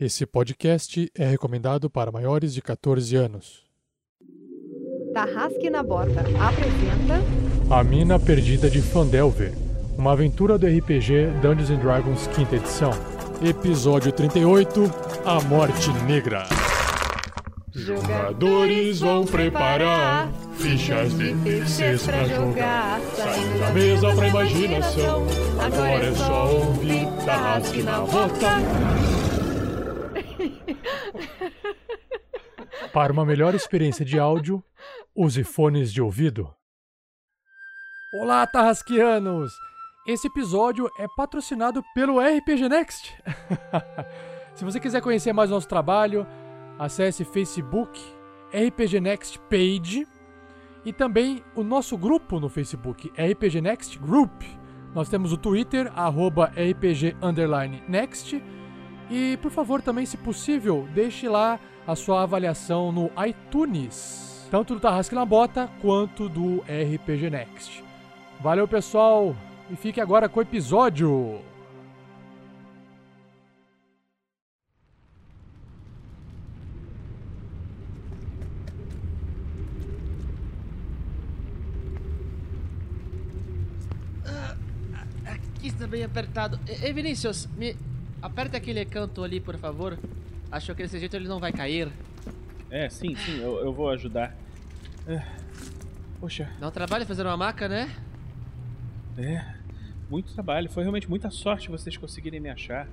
Esse podcast é recomendado para maiores de 14 anos. Tarrasque na Bota apresenta A Mina Perdida de Fandelver, uma aventura do RPG Dungeons and Dragons quinta edição. Episódio 38, A Morte Negra. Jogadores vão preparar fichas de terceiros pra jogar. Saindo da mesa pra imaginação. Agora é só ouvir Tarrasque na Bota. Para uma melhor experiência de áudio, use fones de ouvido. Olá, Tarrasquianos! Esse episódio é patrocinado pelo RPG Next. Se você quiser conhecer mais nosso trabalho, acesse Facebook RPG Next Page e também o nosso grupo no Facebook, RPG Next Group. Nós temos o Twitter, arroba RPG Next. E, por favor, também, se possível, deixe lá a sua avaliação no iTunes, tanto do Tarrasque na Bota quanto do RPG Next. Valeu, pessoal, e fique agora com o episódio. Aqui está bem apertado. Ei, Vinícius, me aperta aquele canto ali, por favor. Acho que desse jeito ele não vai cair. É, sim, sim, eu, eu vou ajudar. É. Poxa, Dá um trabalho fazer uma maca, né? é. Muito trabalho. Foi realmente muita sorte vocês conseguirem me achar.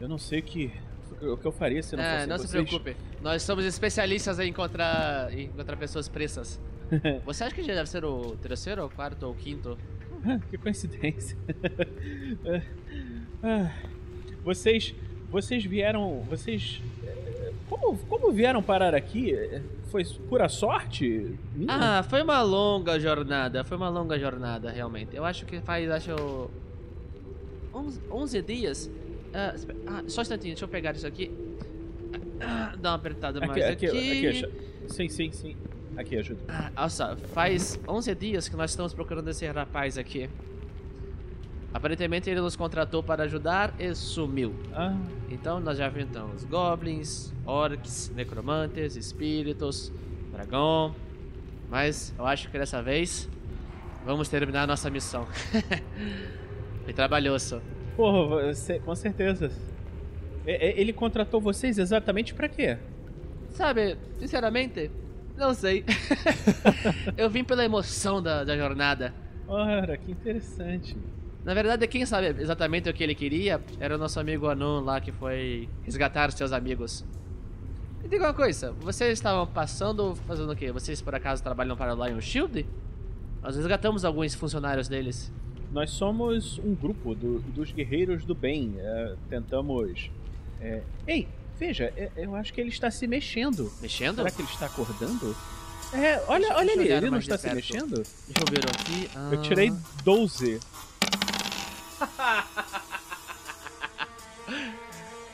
Eu não sei o que, o que eu faria se não É, fosse não se vocês. preocupe. Nós somos especialistas em encontrar, em encontrar pessoas presas. Você acha que já deve ser o terceiro, ou quarto ou quinto? que coincidência. É. Ah, vocês, vocês vieram, vocês, é, como, como vieram parar aqui? Foi pura sorte? minha? Ah, foi uma longa jornada. Foi uma longa jornada, realmente. Eu acho que faz, acho. 11, 11 dias. Ah, ah, só um instantinho, deixa eu pegar isso aqui. Ah, Dá uma apertada mais aqui, aqui. aqui, aqui, sim, sim, sim. Aqui ajuda. Ah, olha só, faz 11 dias que nós estamos procurando esse rapaz aqui. Aparentemente ele nos contratou para ajudar e sumiu. Ah, Então nós já enfrentamos goblins, orcs, necromantes, espíritos, dragão. Mas eu acho que dessa vez vamos terminar a nossa missão. Foi trabalhoso. porra, você, com certeza. Ele contratou vocês exatamente pra quê? Sabe, sinceramente, não sei. eu vim pela emoção da, da jornada. Ora, que interessante. Na verdade, quem sabe exatamente o que ele queria era o nosso amigo Anon lá que foi resgatar seus amigos. Me diga uma coisa, vocês estavam passando fazendo o quê? Vocês por acaso trabalham para o Lion Shield? Nós resgatamos alguns funcionários deles. Nós somos um grupo do- dos guerreiros do bem. é, tentamos. é, Ei, veja, é, eu acho que ele está se mexendo. Mexendo? Será que ele está acordando? É, olha, Deixa- olha deixa eu ali, olhar ele não está se mexendo? Deixa eu ver aqui. Eu Ah, tirei 12.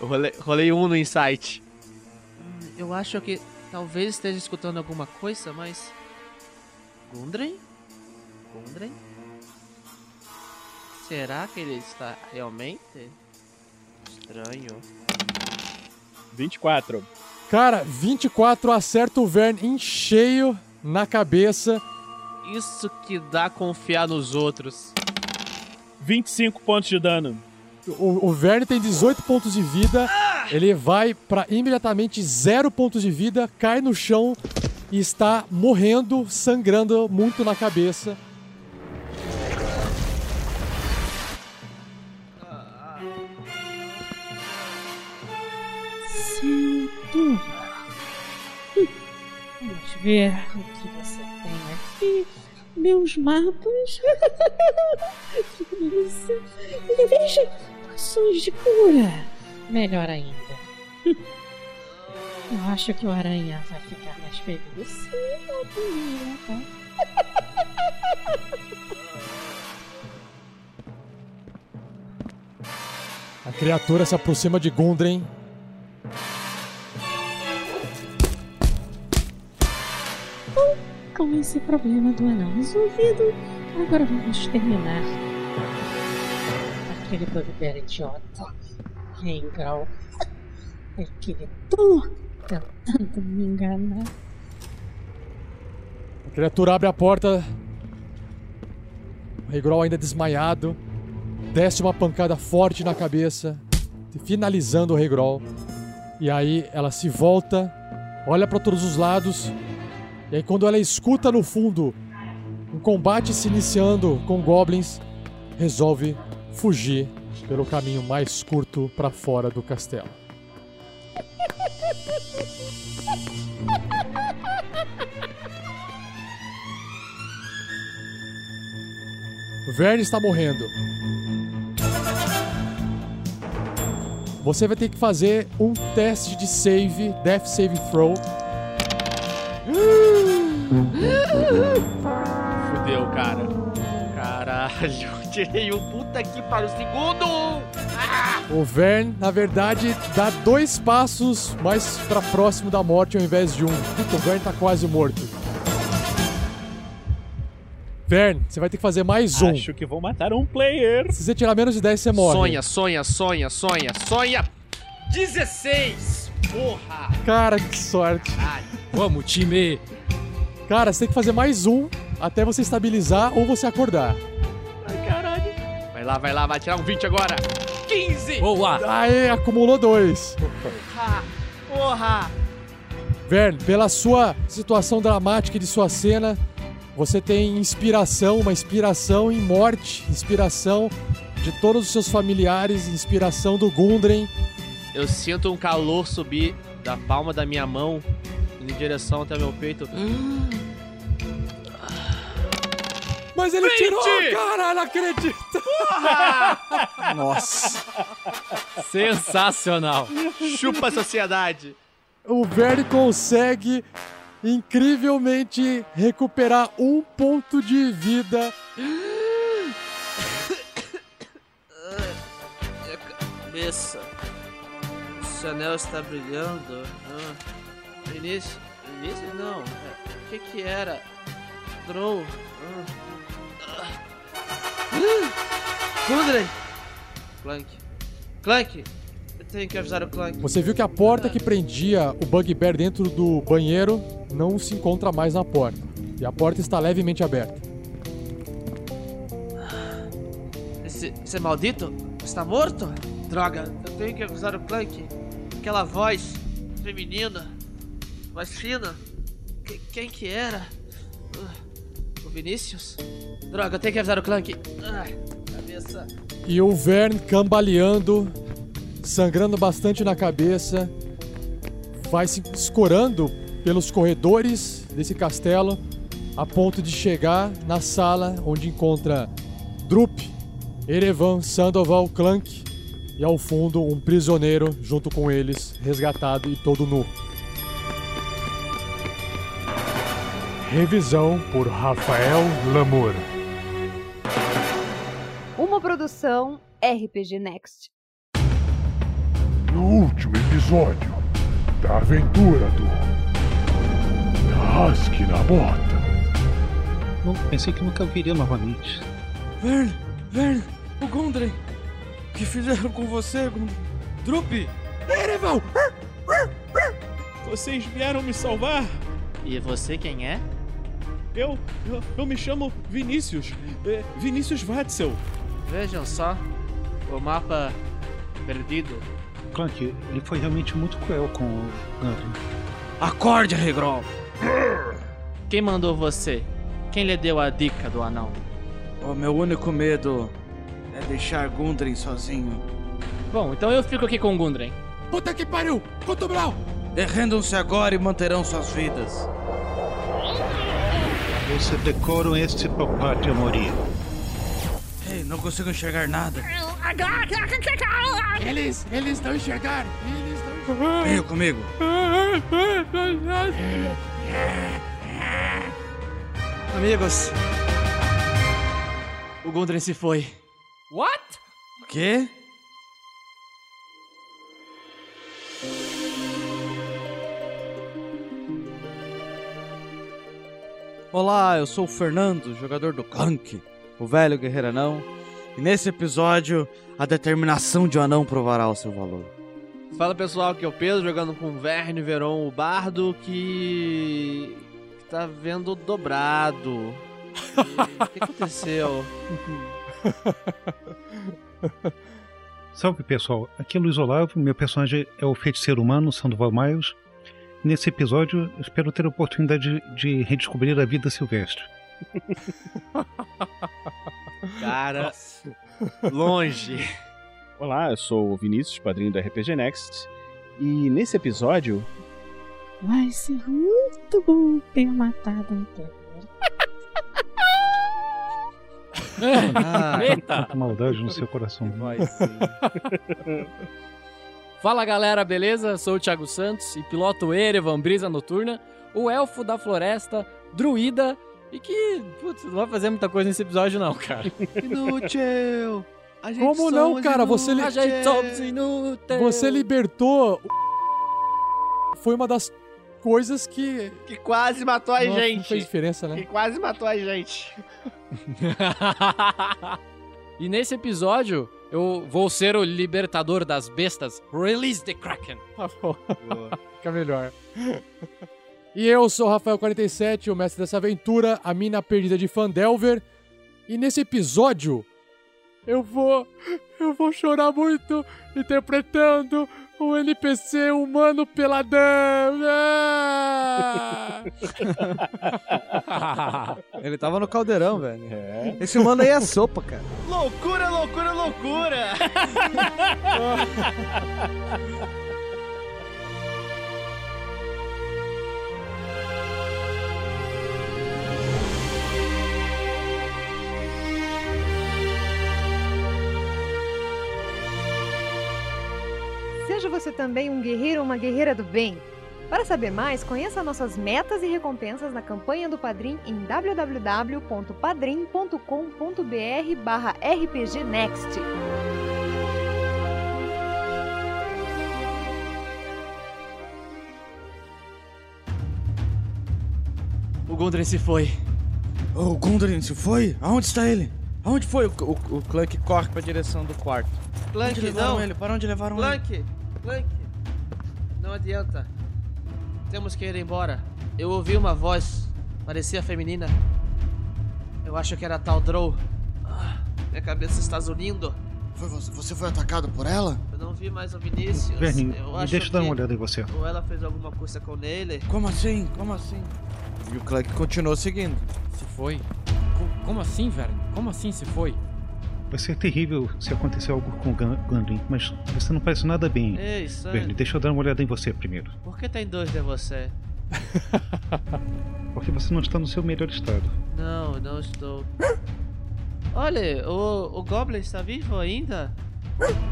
Eu rolei, rolei um no insight. Hum, eu acho que talvez esteja escutando alguma coisa, mas. Gundren? Gundren? Será que ele está realmente? Estranho. 24. Cara, 24 acerta o Vern em cheio na cabeça. Isso que dá confiar nos outros. 25 pontos de dano. O, o Verne tem 18 pontos de vida. Ele vai pra imediatamente 0 pontos de vida, cai no chão e está morrendo, sangrando muito na cabeça. Sinto. Vamos ver o que você tem aqui. Meus mapas. E veja, poções de cura. Melhor ainda. Eu acho que o aranha vai ficar mais feliz. Sim, eu também, tá? A criatura se aproxima de Gundren. Com esse problema do anão resolvido, agora vamos terminar. Aquele bugbear idiota. Rengal. aquele tour tentando me enganar. A criatura abre a porta. Regrol ainda desmaiado. Desce uma pancada forte na cabeça, finalizando o Regrol. E aí ela se volta, olha para todos os lados. E aí quando ela escuta no fundo um combate se iniciando com goblins, resolve fugir pelo caminho mais curto para fora do castelo. Verne está morrendo. Você vai ter que fazer um teste de save, death save throw. Fudeu, cara. Caralho, tirei um puta que para o segundo! O Vern, na verdade, dá dois passos mais pra próximo da morte ao invés de um. Puta, o Vern tá quase morto. Vern, você vai ter que fazer mais um. Acho que vou matar um player. Se você tirar menos de 10, você morre. Sonha, sonha, sonha, sonha, sonha! 16! Porra! Cara, que sorte. Ai, Vamos, time! Cara, você tem que fazer mais um até você estabilizar ou você acordar. ai, caralho. Vai lá, vai lá, vai tirar um 20 agora. 15! Boa! Aê, acumulou dois. Porra! Porra! Vern, pela sua situação dramática de sua cena, você tem inspiração, uma inspiração em morte, inspiração de todos os seus familiares, inspiração do Gundren. Eu sinto um calor subir da palma da minha mão em direção até meu peito. Mas ele 20! tirou, cara, não acredito. Nossa! Sensacional! Chupa a sociedade! O Vern consegue incrivelmente recuperar um ponto de vida. Minha cabeça. Esse anel está brilhando. Ah. Início. Início não. É, O que que era? Drow. Ah. Gundren! Clank. Clank! Eu tenho que avisar o Clank. Você viu que a porta que prendia o Bugbear dentro do banheiro não se encontra mais na porta. E a porta está levemente aberta. Esse, esse maldito está morto? Droga, eu tenho que avisar o Clank. Aquela voz feminina, mais fina. Que- quem que era? O Vinícius? Droga, eu tenho que avisar o Clank. Ah, cabeça. E o Vern cambaleando, sangrando bastante na cabeça, vai se escorando pelos corredores desse castelo a ponto de chegar na sala onde encontra Drup, Erevan, Sandoval, Clank e ao fundo um prisioneiro junto com eles, resgatado e todo nu. Revisão por Rafael Lamour. Uma produção RPG Next. No último episódio da aventura do Husky na bota. Não, pensei que nunca viria novamente. Vern! Vern! O Gundren! O que fizeram com você, Gundren? Drup! Erevan! Vocês vieram me salvar? E você quem é? Eu, eu, eu me chamo Vinícius. É, Vinícius Watzel. Vejam só, o mapa perdido. Clank, ele foi realmente muito cruel com o Gundren. Acorde, Regrol! Quem mandou você? Quem lhe deu a dica do anão? O meu único medo é deixar Gundren sozinho. Bom, então eu fico aqui com o Gundren. Puta que pariu! Cotobral! Derrendam-se agora e manterão suas vidas. Esse decoro este propátio morir. Ei, não consigo enxergar nada. Eles, eles não enxergaram! Eles não! Venha comigo. Amigos, o Gundren se foi. What? O quê? Olá, eu sou o Fernando, jogador do Clank, o velho guerreiro anão. E nesse episódio, a determinação de um anão provará o seu valor. Fala pessoal, aqui é o Pedro jogando com o Verne Veron, o bardo que. que tá vendo dobrado. E- O que aconteceu? Salve pessoal, aqui é Luiz Olavo, meu personagem é o feiticeiro humano Sandoval Miles. Nesse episódio, eu espero ter a oportunidade de, de redescobrir a vida silvestre. Cara, longe. Olá, eu sou o Vinícius, padrinho da RPG Next. E nesse episódio, Vai ser muito bom ter matado um Pedro. Ah, Eita! Maldade no seu coração. Fala galera, beleza? Sou o Thiago Santos e piloto o Erevan Brisa Noturna, o elfo da floresta, druida e que, putz, não vai fazer muita coisa nesse episódio não, cara. inútil! A gente Como não, cara? Você li- A gente somos inúteis. Você libertou. o- Foi uma das coisas que. Que quase matou a Nossa, Não gente. fez diferença, Que né? quase matou a gente. e nesse episódio, eu vou ser o libertador das bestas. Release the Kraken. Tá bom. Fica melhor. E eu sou o Rafael47, o mestre dessa aventura, a mina perdida de Fandelver. E nesse episódio, eu vou. Eu vou chorar muito interpretando o NPC humano peladão. Ah! Ele tava no caldeirão, velho. é, Esse mano aí é sopa, cara. Loucura, loucura, loucura! Seja você também um guerreiro ou uma guerreira do bem. Para saber mais, conheça nossas metas e recompensas na campanha do Padrim em www.padrim.com.br barra rpgnext. O Gundren se foi. O Gundren se foi? Aonde está ele? Aonde foi? O, o, o Clank corre pra direção do quarto. Clank, onde levaram não! ele? Para onde levaram ele? Clank! Clank! Não adianta. Temos que ir embora. Eu ouvi uma voz. Parecia feminina. Eu acho que era a tal Drow. Ah, minha cabeça está zunindo. Foi você, você foi atacado por ela? Eu não vi mais o Vinícius. Vernin, eu acho deixa que dar uma olhada em você. Ou ela fez alguma coisa com ele. Como assim? Como assim? E o Clank continuou seguindo. Se foi? Co- como assim, velho? Como assim se foi? Vai ser terrível se acontecer algo com o Gundren, mas você não parece nada bem. Ei, Sam. Verne, deixa eu dar uma olhada em você primeiro. Por que tem dois de você? Porque você não está no seu melhor estado. Não, não estou. Olha, o, o Goblin está vivo ainda?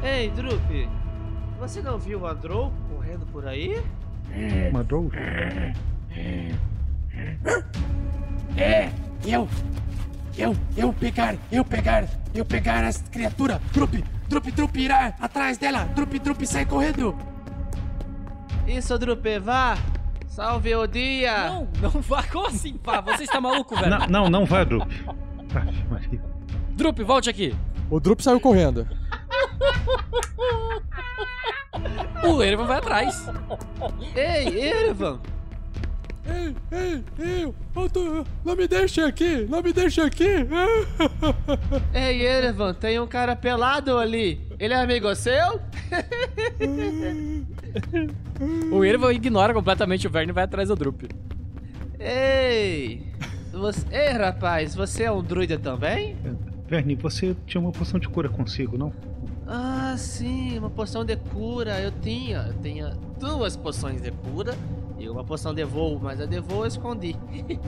Ei, Drup, você não viu o Andrew correndo por aí? Uma Drow? É, eu, eu, eu pegar, eu pegar, eu pegar as criaturas. Drup, drup, drup, irá atrás dela. Drup, drup, sai correndo. Isso, Drup, vá! Salve o dia! Não, não vá. Como assim, pá? Você está maluco, velho? Não, não, não vá, Drup. Aff, Maria. Drup, volte aqui. O Drup saiu correndo. O Erevan vai atrás. Ei, Erevan! Ei, ei, ei, eu tô, não me deixe aqui, não me deixe aqui. Ei, Erevan, tem um cara pelado ali. Ele é amigo seu? O Erevan ignora completamente o Verne e vai atrás do Drup. Ei! Você... Ei, rapaz, você é um druida também? Verne, você tinha uma poção de cura consigo, não? Ah, sim, uma poção de cura. Eu tinha. Eu tinha duas poções de cura e uma poção de voo, mas a de voo eu escondi.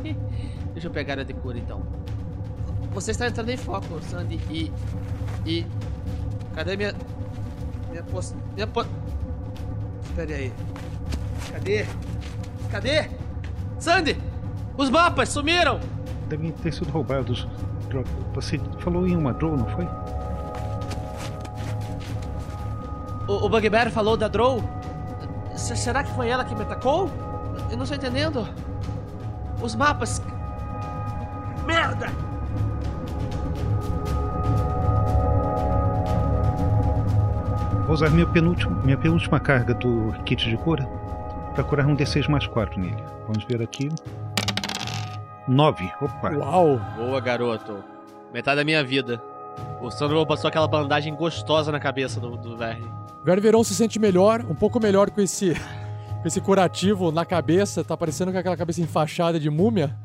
Deixa eu pegar a de cura então. Você está entrando em foco, Sandy. E. E. Cadê minha. Minha poção. Minha po. Espere aí. Cadê? Cadê? Sandy! Os mapas sumiram! Devem ter sido roubados. Você falou em uma Drow, não foi? O, o Bugbear falou da Drow? S- será que foi ela que me atacou? Eu não estou entendendo. Os mapas. Merda! Vou usar minha penúltima, minha penúltima carga do kit de cura para curar um D6 mais 4 nele. Vamos ver aqui. 9. Opa. Uau! Boa, garoto. Metade da minha vida. O Sandro passou aquela bandagem gostosa na cabeça do, do Verne. Veron se sente melhor, um pouco melhor com esse, com esse curativo na cabeça. Tá parecendo com aquela cabeça enfaixada de múmia.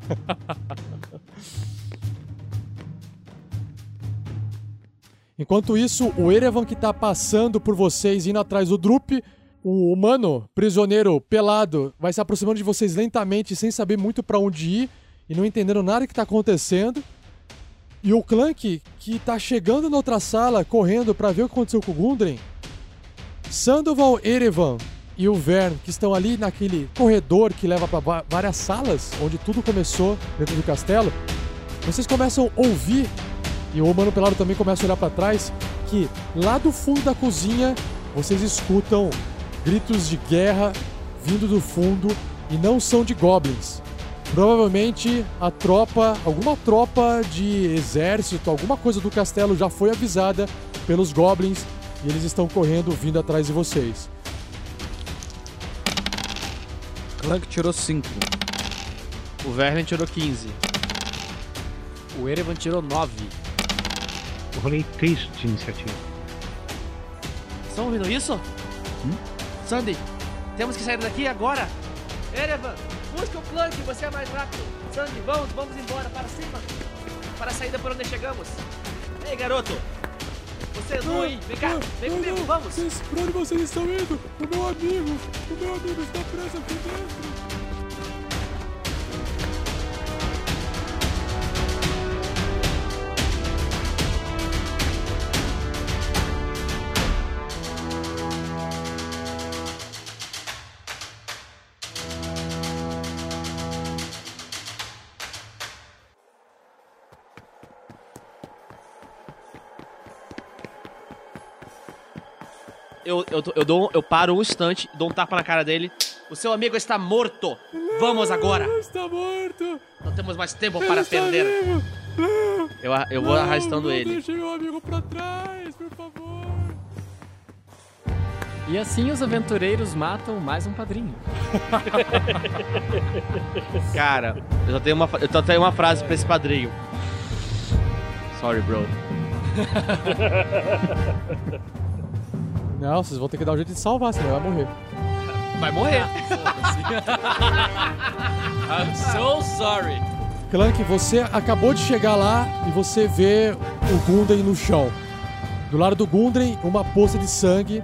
Enquanto isso, o Erevan que tá passando por vocês, indo atrás do Drup, o humano, prisioneiro, pelado, vai se aproximando de vocês lentamente, sem saber muito pra onde ir e não entendendo nada que tá acontecendo. E o Clank, que tá chegando na outra sala, correndo pra ver o que aconteceu com o Gundren. Sandoval, Erevan e o Vern, que estão ali naquele corredor que leva pra várias salas, onde tudo começou dentro do castelo, vocês começam a ouvir e o Humano Pelado também começa a olhar para trás, que lá do fundo da cozinha vocês escutam gritos de guerra vindo do fundo e não são de goblins. Provavelmente a tropa, alguma tropa de exército, alguma coisa do castelo já foi avisada pelos goblins e eles estão correndo vindo atrás de vocês. Clank tirou 5. O Vermin tirou 15. O Erevan tirou 9. Eu rolei 3 de iniciativa. Estão ouvindo isso? Hum? Sandy, temos que sair daqui agora. Erevan, busca o Clank, você é mais rápido. Sandy, vamos, vamos embora, para cima. Para a saída por onde chegamos. Ei, garoto. Você não aí, vem cá, vem não, comigo, vamos. Pra onde vocês estão indo? O meu amigo, o meu amigo está preso aqui dentro. Eu, eu, eu, dou, eu paro um instante, dou um tapa na cara dele. O seu amigo está morto. Vamos agora. Está morto. Não temos mais tempo Ele para está perder. vivo. Não, Eu, eu vou não, arrastando não ele. Deixe meu amigo pra trás, por favor. E assim os aventureiros matam mais um padrinho. Cara, eu só tenho uma, eu só tenho uma frase pra esse padrinho. Sorry, bro. Não, vocês vão ter que dar um jeito de salvar, senão ele vai morrer. Vai morrer. I'm so sorry. Clank, você acabou de chegar lá e você vê o Gundren no chão. Do lado do Gundren, uma poça de sangue.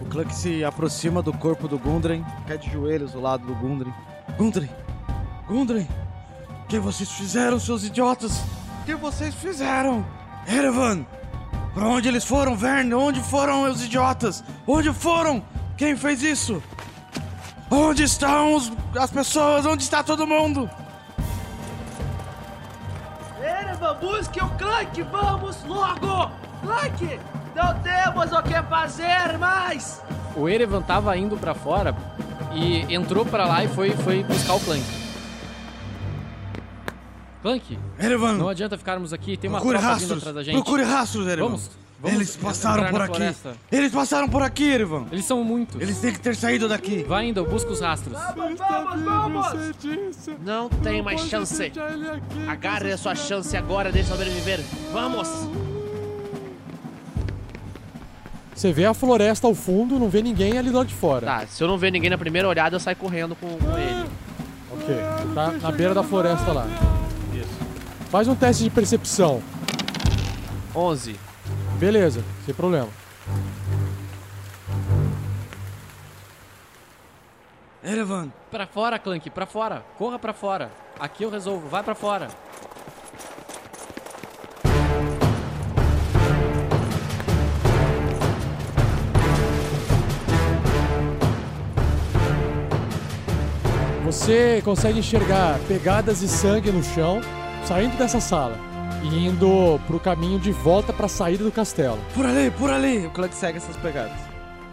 O Clank se aproxima do corpo do Gundren, cai de joelhos do lado do Gundren. Gundren! Gundren! O que vocês fizeram, seus idiotas? O que vocês fizeram? Erevan! Pra onde eles foram, Verne? Onde foram os idiotas? Onde foram? Quem fez isso? Onde estão os- as pessoas? Onde está todo mundo? Erevan, busque o Clank, vamos logo! Clank, não temos o que fazer mais! O Erevan tava indo pra fora e entrou pra lá e foi, foi buscar o Clank. Clank, Erevan! não adianta ficarmos aqui, tem uma Procure tropa vindo rastros! atrás da gente. Procure rastros, Erevan! Vamos, vamos Eles passaram por aqui! floresta. Eles passaram por aqui, Erevan! Eles são muitos. Eles têm que ter saído daqui! Vai indo, busca os rastros. Vamos, vamos, vamos! Não tem mais chance. Agarre a sua chance agora de sobreviver. Vamos! Você vê a floresta ao fundo, não vê ninguém ali do lado de fora. Tá, se eu não ver ninguém na primeira olhada, eu saio correndo com, com ele. Ok, tá na beira da floresta lá. Faz um teste de percepção. 11. Beleza, sem problema. Erevan! Pra fora, Clank, pra fora. Corra pra fora. Aqui eu resolvo, vai pra fora. Você consegue enxergar pegadas de sangue no chão, saindo dessa sala e indo pro caminho de volta pra saída do castelo. Por ali, por ali! O Clank segue essas pegadas.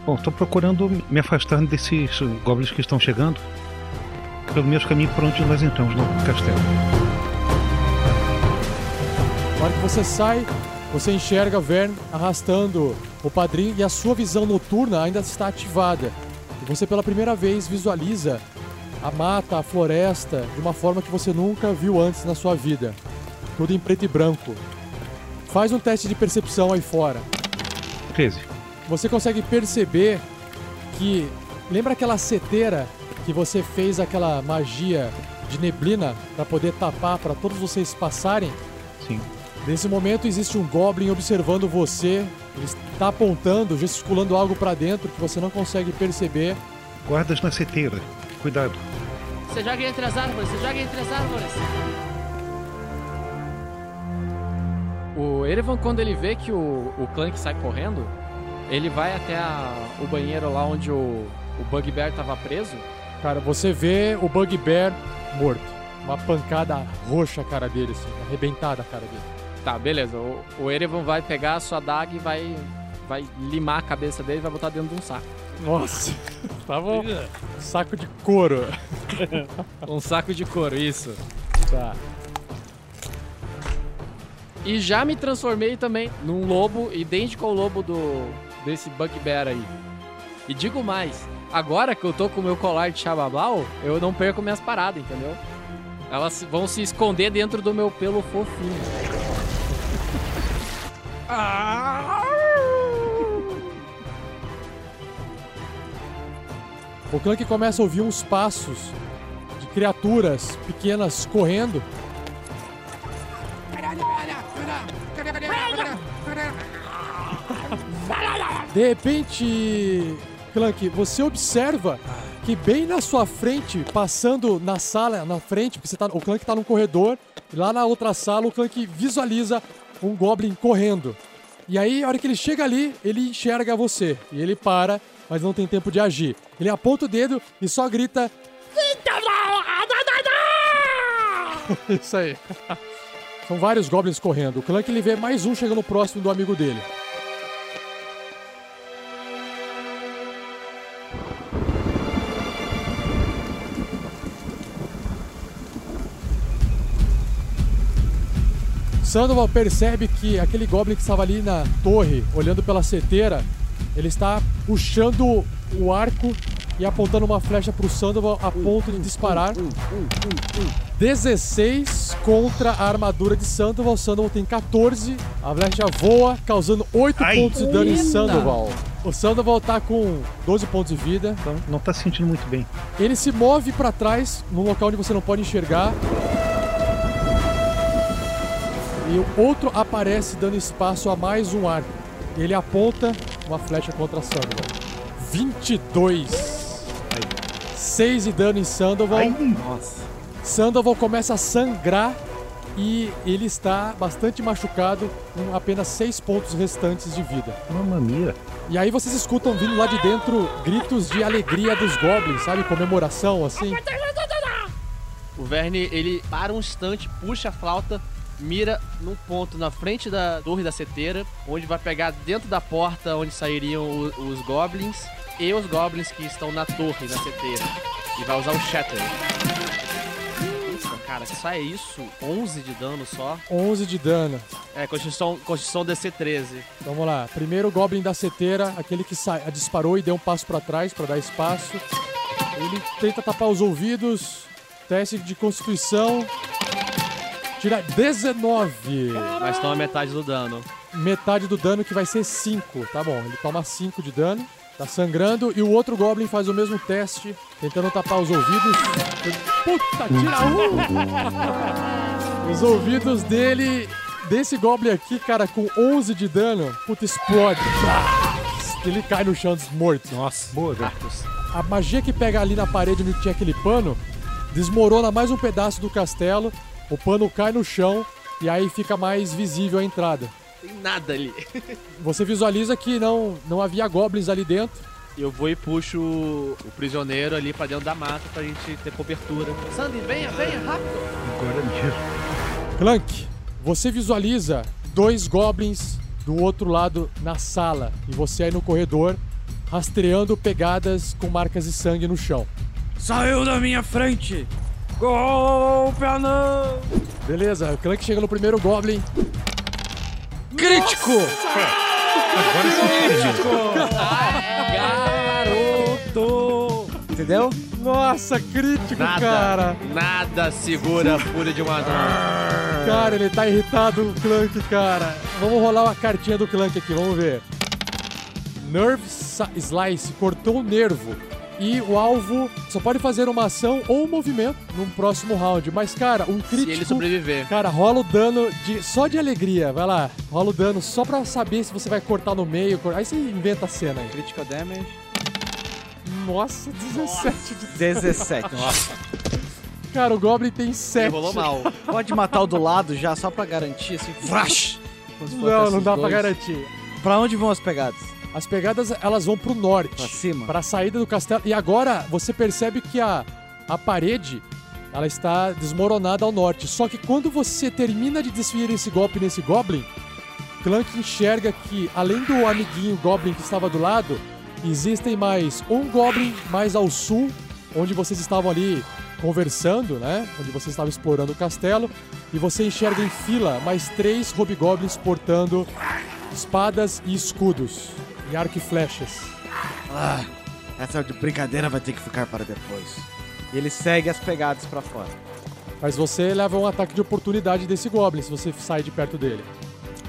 Bom, estou procurando me afastar desses goblins que estão chegando pelo mesmo caminho por onde nós entramos no castelo. Na hora que você sai, Você enxerga Vern arrastando o padrinho e a sua visão noturna ainda está ativada. E você pela primeira vez visualiza a mata, a floresta, de uma forma que você nunca viu antes na sua vida. Tudo em preto e branco. Faz um teste de percepção aí fora. 13. Você consegue perceber que. Lembra aquela seteira que você fez aquela magia de neblina para poder tapar para todos vocês passarem? Sim. Nesse momento existe um goblin observando você. Ele está apontando, gesticulando algo para dentro que você não consegue perceber. Guardas na seteira. Cuidado. Você joga entre as árvores, você joga entre as árvores. O Erevan, quando ele vê que o, o Clank sai correndo, ele vai até a- o banheiro lá onde o, o Bugbear tava preso. Cara, você vê o Bugbear morto. Uma pancada roxa a cara dele, assim, arrebentada a cara dele. Tá, beleza. O, o Erevan vai pegar a sua daga e vai, vai limar a cabeça dele e vai botar dentro de um saco. Nossa, tava um saco de couro. Um saco de couro, isso. Tá. E já me transformei também num lobo idêntico ao lobo do desse Bugbear aí. E digo mais, agora que eu tô com o meu colar de Xabablau, eu não perco minhas paradas, entendeu? Elas vão se esconder dentro do meu pelo fofinho. O Clank começa a ouvir uns passos de criaturas pequenas correndo. De repente, Clank, você observa que bem na sua frente, passando na sala, na frente, porque você tá, o Clank tá num corredor, e lá na outra sala o Clank visualiza um Goblin correndo. E aí, a hora que ele chega ali, ele enxerga você. E ele para, mas não tem tempo de agir. Ele aponta o dedo e só grita. Isso aí. São vários goblins correndo. O Clank ele vê mais um chegando próximo do amigo dele. Sandoval percebe que aquele goblin que estava ali na torre, olhando pela seteira, ele está puxando o arco e apontando uma flecha pro Sandoval a ponto de disparar. 16 contra a armadura de Sandoval. Sandoval tem 14. A flecha voa, causando 8 Ai. pontos de dano em. Sandoval. O Sandoval tá com 12 pontos de vida. Então, não tá se sentindo muito bem. Ele se move pra trás, num local onde você não pode enxergar. E o outro aparece dando espaço a mais um arco. Ele aponta uma flecha contra Sandoval. 22. 6 de dano em Sandoval. Nossa. Sandoval começa a sangrar e ele está bastante machucado, com apenas 6 pontos restantes de vida. Mamma mia. E aí vocês escutam vindo lá de dentro gritos de alegria dos goblins, sabe? Comemoração, assim. O Verne, ele para um instante, puxa a flauta, mira num ponto na frente da torre da seteira, onde vai pegar dentro da porta onde sairiam o- os goblins e os goblins que estão na torre da seteira. E vai usar o Shatter. Puta, cara, só é isso? 11 de dano só? 11 de dano. É, Constituição, Constituição DC 13. Então vamos lá. Primeiro Goblin da seteira, aquele que disparou e deu um passo pra trás pra dar espaço. Ele tenta tapar os ouvidos. Teste de constituição. Tira 19. Mas toma metade do dano. Metade do dano que vai ser 5. Tá bom, ele toma 5 de dano. Tá sangrando. E o outro Goblin faz o mesmo teste, tentando tapar os ouvidos. Puta, tira um! Os ouvidos dele, desse Goblin aqui, cara, com 11 de dano, puta, explode. Ele cai no chão morto. Nossa. Boa, velho. A magia que pega ali na parede onde tinha aquele pano desmorona mais um pedaço do castelo. O pano cai no chão e aí fica mais visível a entrada. Tem nada ali. Você visualiza que não, não havia goblins ali dentro. Eu vou e puxo o prisioneiro ali pra dentro da mata pra gente ter cobertura. Sandy, venha, venha, rápido! Agora mesmo. Clank, você visualiza dois goblins do outro lado na sala e você aí no corredor rastreando pegadas com marcas de sangue no chão. Saiu da minha frente! Golpe anão! Beleza, o Clank chega no primeiro goblin. Crítico! Agora sim, Garoto! Entendeu? Nossa, crítico, Nada, cara. nada segura a fúria de um anão. Cara, ele tá irritado, o Clank, cara. Vamos rolar uma cartinha do Clank aqui, vamos ver. Nerve Slice cortou o nervo. E o alvo só pode fazer uma ação ou um movimento num próximo round. Mas, cara, um Se crítico. ele sobreviver. Cara, rola o dano de, só de alegria. Vai lá, rola o dano só pra saber se você vai cortar no meio. cor- Aí você inventa a cena aí. Critical damage. Nossa, 17 de 17. Nossa. Cara, o Goblin tem 7. Rolou mal. Pode matar o do lado já, só pra garantir, assim. Vrash! Se Não, não dá pra dois. garantir. Pra onde vão as pegadas? As pegadas, elas vão pro norte. Pra cima? Para a saída do castelo. E agora você percebe que a, a parede ela está desmoronada ao norte. Só que quando você termina de desferir esse golpe nesse Goblin, Clank enxerga que, além do amiguinho Goblin que estava do lado, existem mais um Goblin mais ao sul, onde vocês estavam ali conversando, né? Onde vocês estavam explorando o castelo. E você enxerga em fila mais três Hobgoblins portando espadas e escudos. E arco e flechas. Ah, essa de brincadeira vai ter que ficar para depois. E ele segue as pegadas pra fora. Mas você leva um ataque de oportunidade desse Goblin se você sair de perto dele.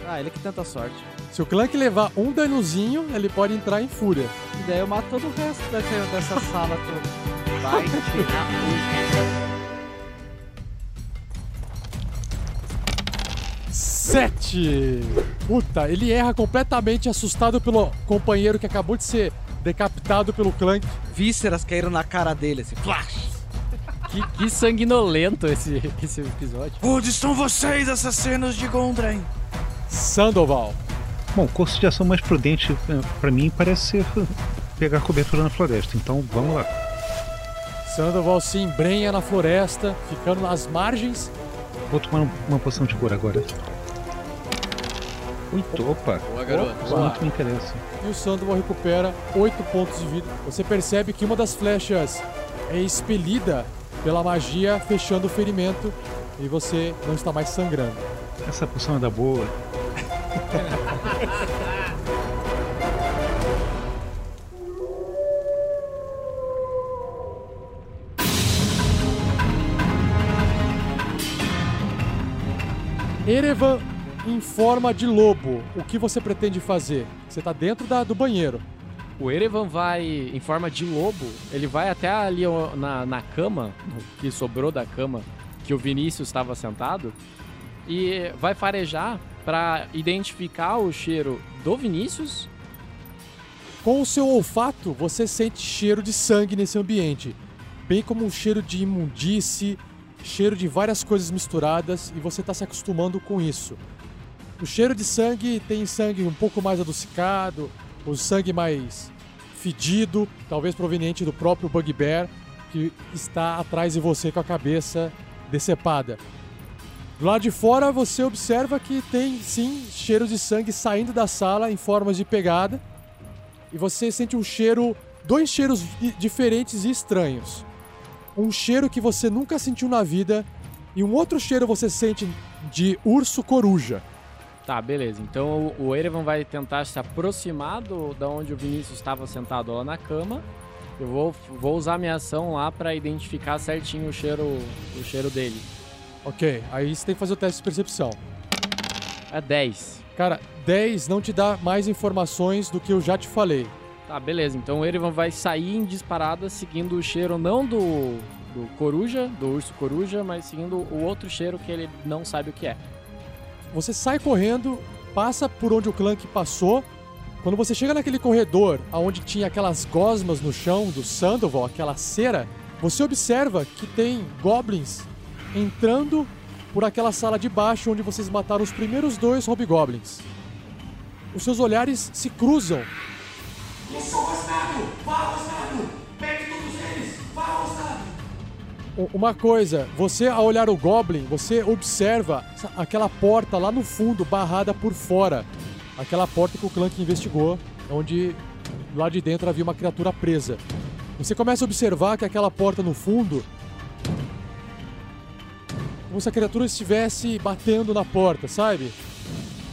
Ah, ele que tenta sorte. Se o Clank levar um danozinho, ele pode entrar em fúria. E daí eu mato todo o resto dessa, dessa sala toda. Vai tirar Sete! Puta, ele erra completamente assustado pelo companheiro que acabou de ser decapitado pelo Clank. Vísceras caíram na cara dele, assim. Flash! Que, que sanguinolento esse, esse episódio. Onde estão vocês, assassinos de Gondren? Sandoval. Bom, o curso de ação mais prudente eh, pra mim parece ser eh, pegar cobertura na floresta. Então vamos lá. Sandoval se embrenha na floresta, ficando nas margens. Vou tomar um- uma poção de cura agora. Oito, opa. Boa, garoto. Muito me interessa. E o Sandoval recupera 8 pontos de vida. Você percebe que uma das flechas é expelida pela magia, fechando o ferimento. E você não está mais sangrando. Essa poção é da boa. Erevan em forma de lobo. O que você pretende fazer? Você tá dentro da- do banheiro. O Erevan vai, em forma de lobo, ele vai até ali na, na cama, que sobrou da cama, que o Vinícius estava sentado, e vai farejar para identificar o cheiro do Vinícius. Com o seu olfato, você sente cheiro de sangue nesse ambiente, bem como um cheiro de imundície, cheiro de várias coisas misturadas, e você está se acostumando com isso. O cheiro de sangue tem sangue um pouco mais adocicado, o sangue mais fedido, talvez proveniente do próprio Bugbear, que está atrás de você com a cabeça decepada. Do lado de fora, você observa que tem sim cheiros de sangue saindo da sala em formas de pegada e você sente um cheiro, dois cheiros di- diferentes e estranhos. Um cheiro que você nunca sentiu na vida e um outro cheiro você sente de urso coruja. Tá, beleza. Então o, Erevan vai tentar se aproximar do, da onde o Vinícius estava sentado lá na cama. Eu vou, vou usar minha ação lá para identificar certinho o cheiro, o cheiro dele. Ok, aí você tem que fazer o teste de percepção. É 10. Cara, 10 não te dá mais informações do que eu já te falei. Tá, beleza. Então o Erevan vai sair em disparada seguindo o cheiro não do, do coruja, do urso coruja, mas seguindo o outro cheiro que ele não sabe o que é. Você sai correndo, passa por onde o Clank passou. Quando você chega naquele corredor onde tinha aquelas gosmas no chão do Sandoval, aquela cera, você observa que tem goblins entrando por aquela sala de baixo onde vocês mataram os primeiros dois hobgoblins. Os seus olhares se cruzam. U- Uma coisa, você ao olhar o Goblin, você observa aquela porta lá no fundo, barrada por fora. Aquela porta que o Clank investigou, onde lá de dentro havia uma criatura presa. Você começa a observar que aquela porta no fundo. Como se a criatura estivesse batendo na porta, sabe?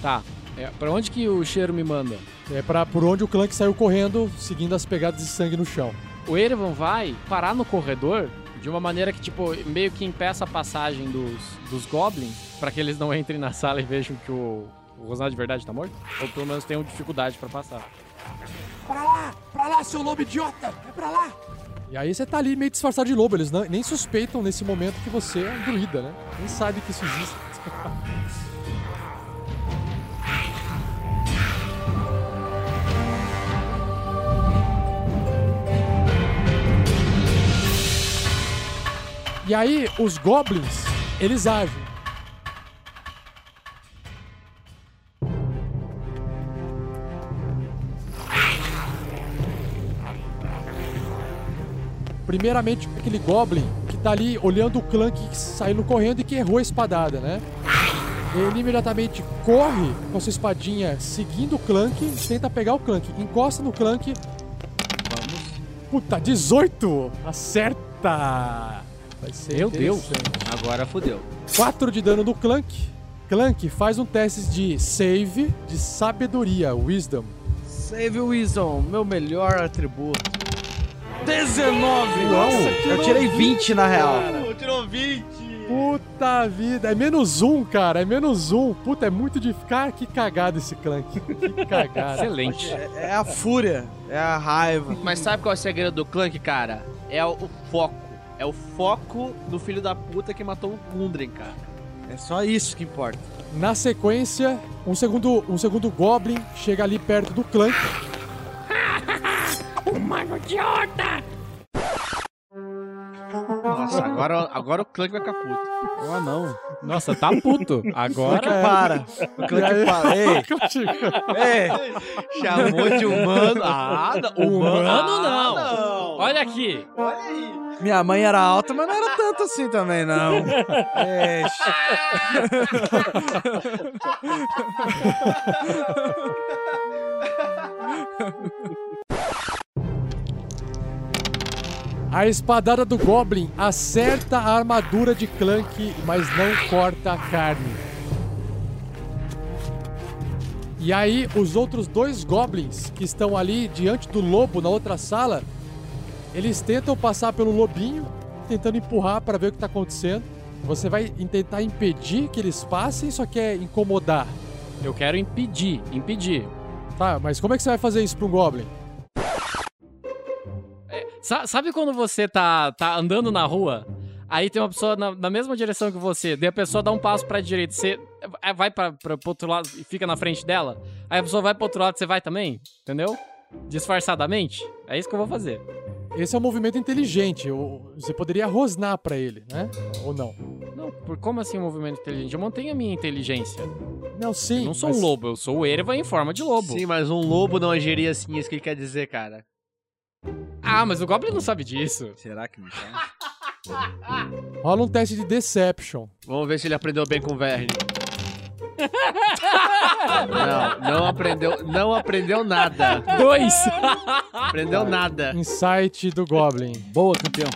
Tá. É, pra onde que o cheiro me manda? É pra, por onde o Clank saiu correndo, seguindo as pegadas de sangue no chão. O Erevan vai parar no corredor de uma maneira que, tipo, meio que impeça a passagem dos, dos Goblins, pra que eles não entrem na sala e vejam que o, o Rosnado de verdade tá morto? Ou pelo menos tenham dificuldade pra passar. Pra lá! Pra lá, seu lobo idiota! É pra lá! E aí você tá ali meio disfarçado de lobo, eles não- nem suspeitam nesse momento que você é um druida, né? Nem sabe que isso existe. E aí, os goblins, eles agem. Primeiramente, aquele goblin que tá ali olhando o Clank saindo correndo e que errou a espadada, né? Ele imediatamente corre com sua espadinha seguindo o Clank, tenta pegar o Clank, encosta no Clank. Vamos. Puta, 18! Acerta! Vai ser Meu Deus. Agora fodeu. 4 de dano do Clank. Clank faz um teste de save de sabedoria, wisdom. Save Wisdom, meu melhor atributo. 19! Uau, Eu tirei 20 na real. Tirou 20! Puta vida, é menos um, cara, é menos um. Puta, é muito de ficar. Que cagado esse Clank. Que cagada. Excelente. É, é a fúria, é a raiva. Mas sabe qual é o segredo do Clank, cara? É o, o foco. É o foco do filho da puta que matou o Gundren, cara. É só isso que importa. Na sequência, um segundo, um segundo Goblin chega ali perto do Clank. Nossa, agora, agora o Clank vai ficar puto. Ah, não. Nossa, tá puto. Agora. Clank para. O Clank para. Ei, ei. Chamou de humano. Ah, não. Humano Ah, não. Olha aqui. Minha mãe era alta, mas não era tanto assim também, não. Eixe. A espadada do Goblin acerta a armadura de Clank, mas não corta a carne. E aí, os outros dois Goblins que estão ali diante do lobo na outra sala, eles tentam passar pelo lobinho, tentando empurrar para ver o que tá acontecendo. Você vai tentar impedir que eles passem, só quer incomodar. Eu quero impedir, impedir. Tá, mas como é que você vai fazer isso para um Goblin? Sa- sabe quando você tá, tá andando na rua, aí tem uma pessoa na, na mesma direção que você, daí a pessoa dá um passo pra direita, você é, vai pra, pra, pro outro lado e fica na frente dela, aí a pessoa vai pro outro lado, você vai também, entendeu? Disfarçadamente. É isso que eu vou fazer. Esse é um movimento inteligente. Você poderia rosnar para ele, né? Ou não? Não, por como assim um movimento inteligente? Eu mantenho a minha inteligência. Não, sim. eu não sou mas- um lobo, eu sou o Erevan em forma de lobo. Sim, mas um lobo não agiria assim, é isso que ele quer dizer, cara. Ah, mas o Goblin não sabe disso. Será que não tá? Rola um teste de Deception. Vamos ver se ele aprendeu bem com o Verne. não, não aprendeu, não aprendeu nada. Dois! Aprendeu nada. Insight do Goblin. Boa, campeão.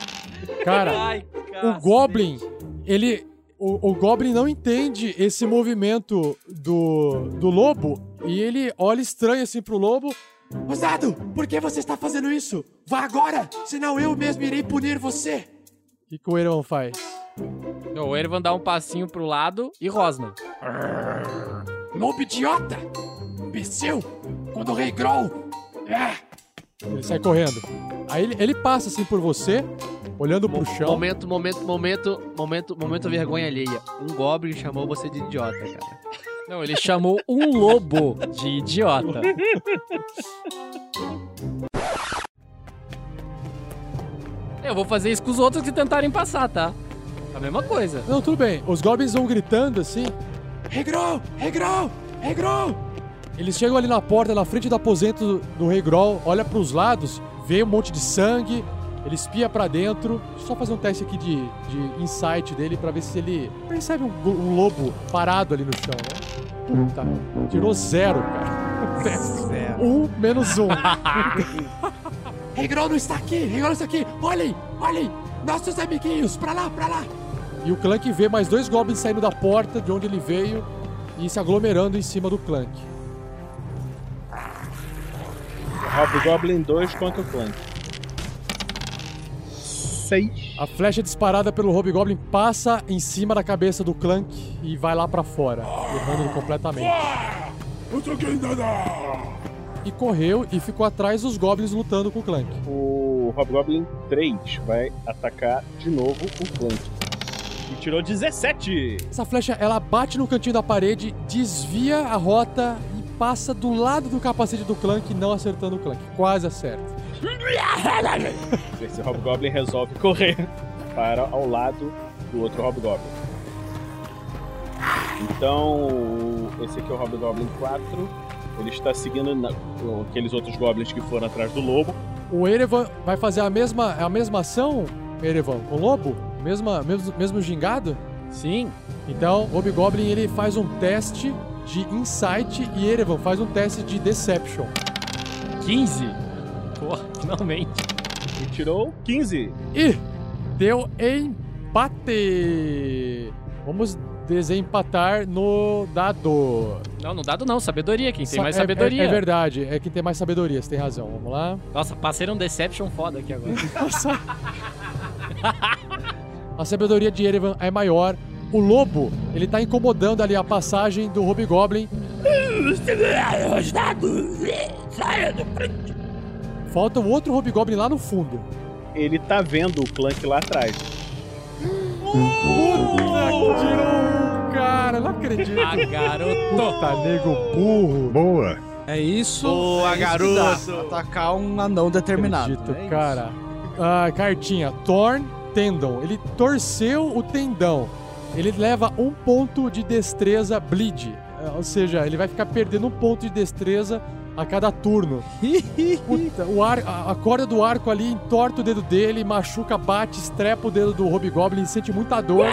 Cara, Ai, o Goblin, ele. O, o Goblin não entende esse movimento do, do lobo e ele olha estranho assim pro lobo. Rosado, por que você está fazendo isso? Vá agora, senão eu mesmo irei punir você. O que, que o Erevan faz? Não, o Erevan dá um passinho pro lado e rosna. Lobo idiota! Imbecil! Quando o rei Growl... É, Ele sai correndo. Aí ele, ele passa assim por você, olhando pro chão. Momento, momento, momento, momento, momento vergonha alheia. Um Goblin chamou você de idiota, cara. Não, ele chamou um lobo de idiota. Eu vou fazer isso com os outros que tentarem passar, tá? A mesma coisa. Não, tudo bem. Os Goblins vão gritando assim. Growl! Rei Growl! Eles chegam ali na porta, na frente do aposento do, Groll, olha pros lados, vê um monte de sangue, ele espia para dentro. Só fazer um teste aqui de, de insight dele para ver se ele percebe um, um, lobo parado ali no chão, né? Puta, tirou zero, cara. Zero. Um menos um. Regrão não está aqui, Regrão não está aqui. Olhem, olhem, nossos amiguinhos, pra lá, pra lá. E o Clank vê mais dois goblins saindo da porta de onde ele veio e se aglomerando em cima do Clank. Rob Goblin 2 contra o Clank. 6. A flecha disparada pelo Hobgoblin passa em cima da cabeça do Clank e vai lá pra fora, errando completamente. E correu e ficou atrás dos goblins lutando com o Clank. O Hobgoblin 3 vai atacar de novo o Clank. E tirou 17. Essa flecha, ela bate no cantinho da parede, desvia a rota e passa do lado do capacete do Clank, não acertando o Clank. Quase acerta. Esse Hobgoblin resolve correr para ao lado do outro Hobgoblin. Então, esse aqui é o Hobgoblin 4. Ele está seguindo na- aqueles outros goblins que foram atrás do lobo. O Erevan vai fazer a mesma, a mesma ação, Erevan, com o lobo? Mesma, mesmo, mesmo gingado? Sim. Então, o Hobgoblin ele faz um teste de Insight e Erevan faz um teste de Deception. 15. Finalmente. E tirou 15. E deu empate. Vamos desempatar no dado. Não, no dado não, sabedoria. Quem tem Sa- mais é- sabedoria. É, é verdade, é quem tem mais sabedoria, você tem razão. Vamos lá. Nossa, passei um Deception foda aqui agora. A sabedoria de Erevan é maior. O lobo, ele tá incomodando ali a passagem do Hobgoblin. Falta o outro Hobgoblin lá no fundo. Ele tá vendo o Clank lá atrás. Puta, tirou um cara, não acredito. Ah, garoto. Puta, nego burro. Boa! É isso. Boa, é que garoto. Atacar um anão determinado. Acredito, É isso. cara. Ah, cartinha. Torn Tendon. Ele torceu o tendão. Ele leva um ponto de destreza bleed. Ah, Ou seja, ele vai ficar perdendo um ponto de destreza a cada turno. Puta, o ar, a, a corda do arco ali entorta o dedo dele, machuca, bate, estrepa o dedo do Hobgoblin, sente muita dor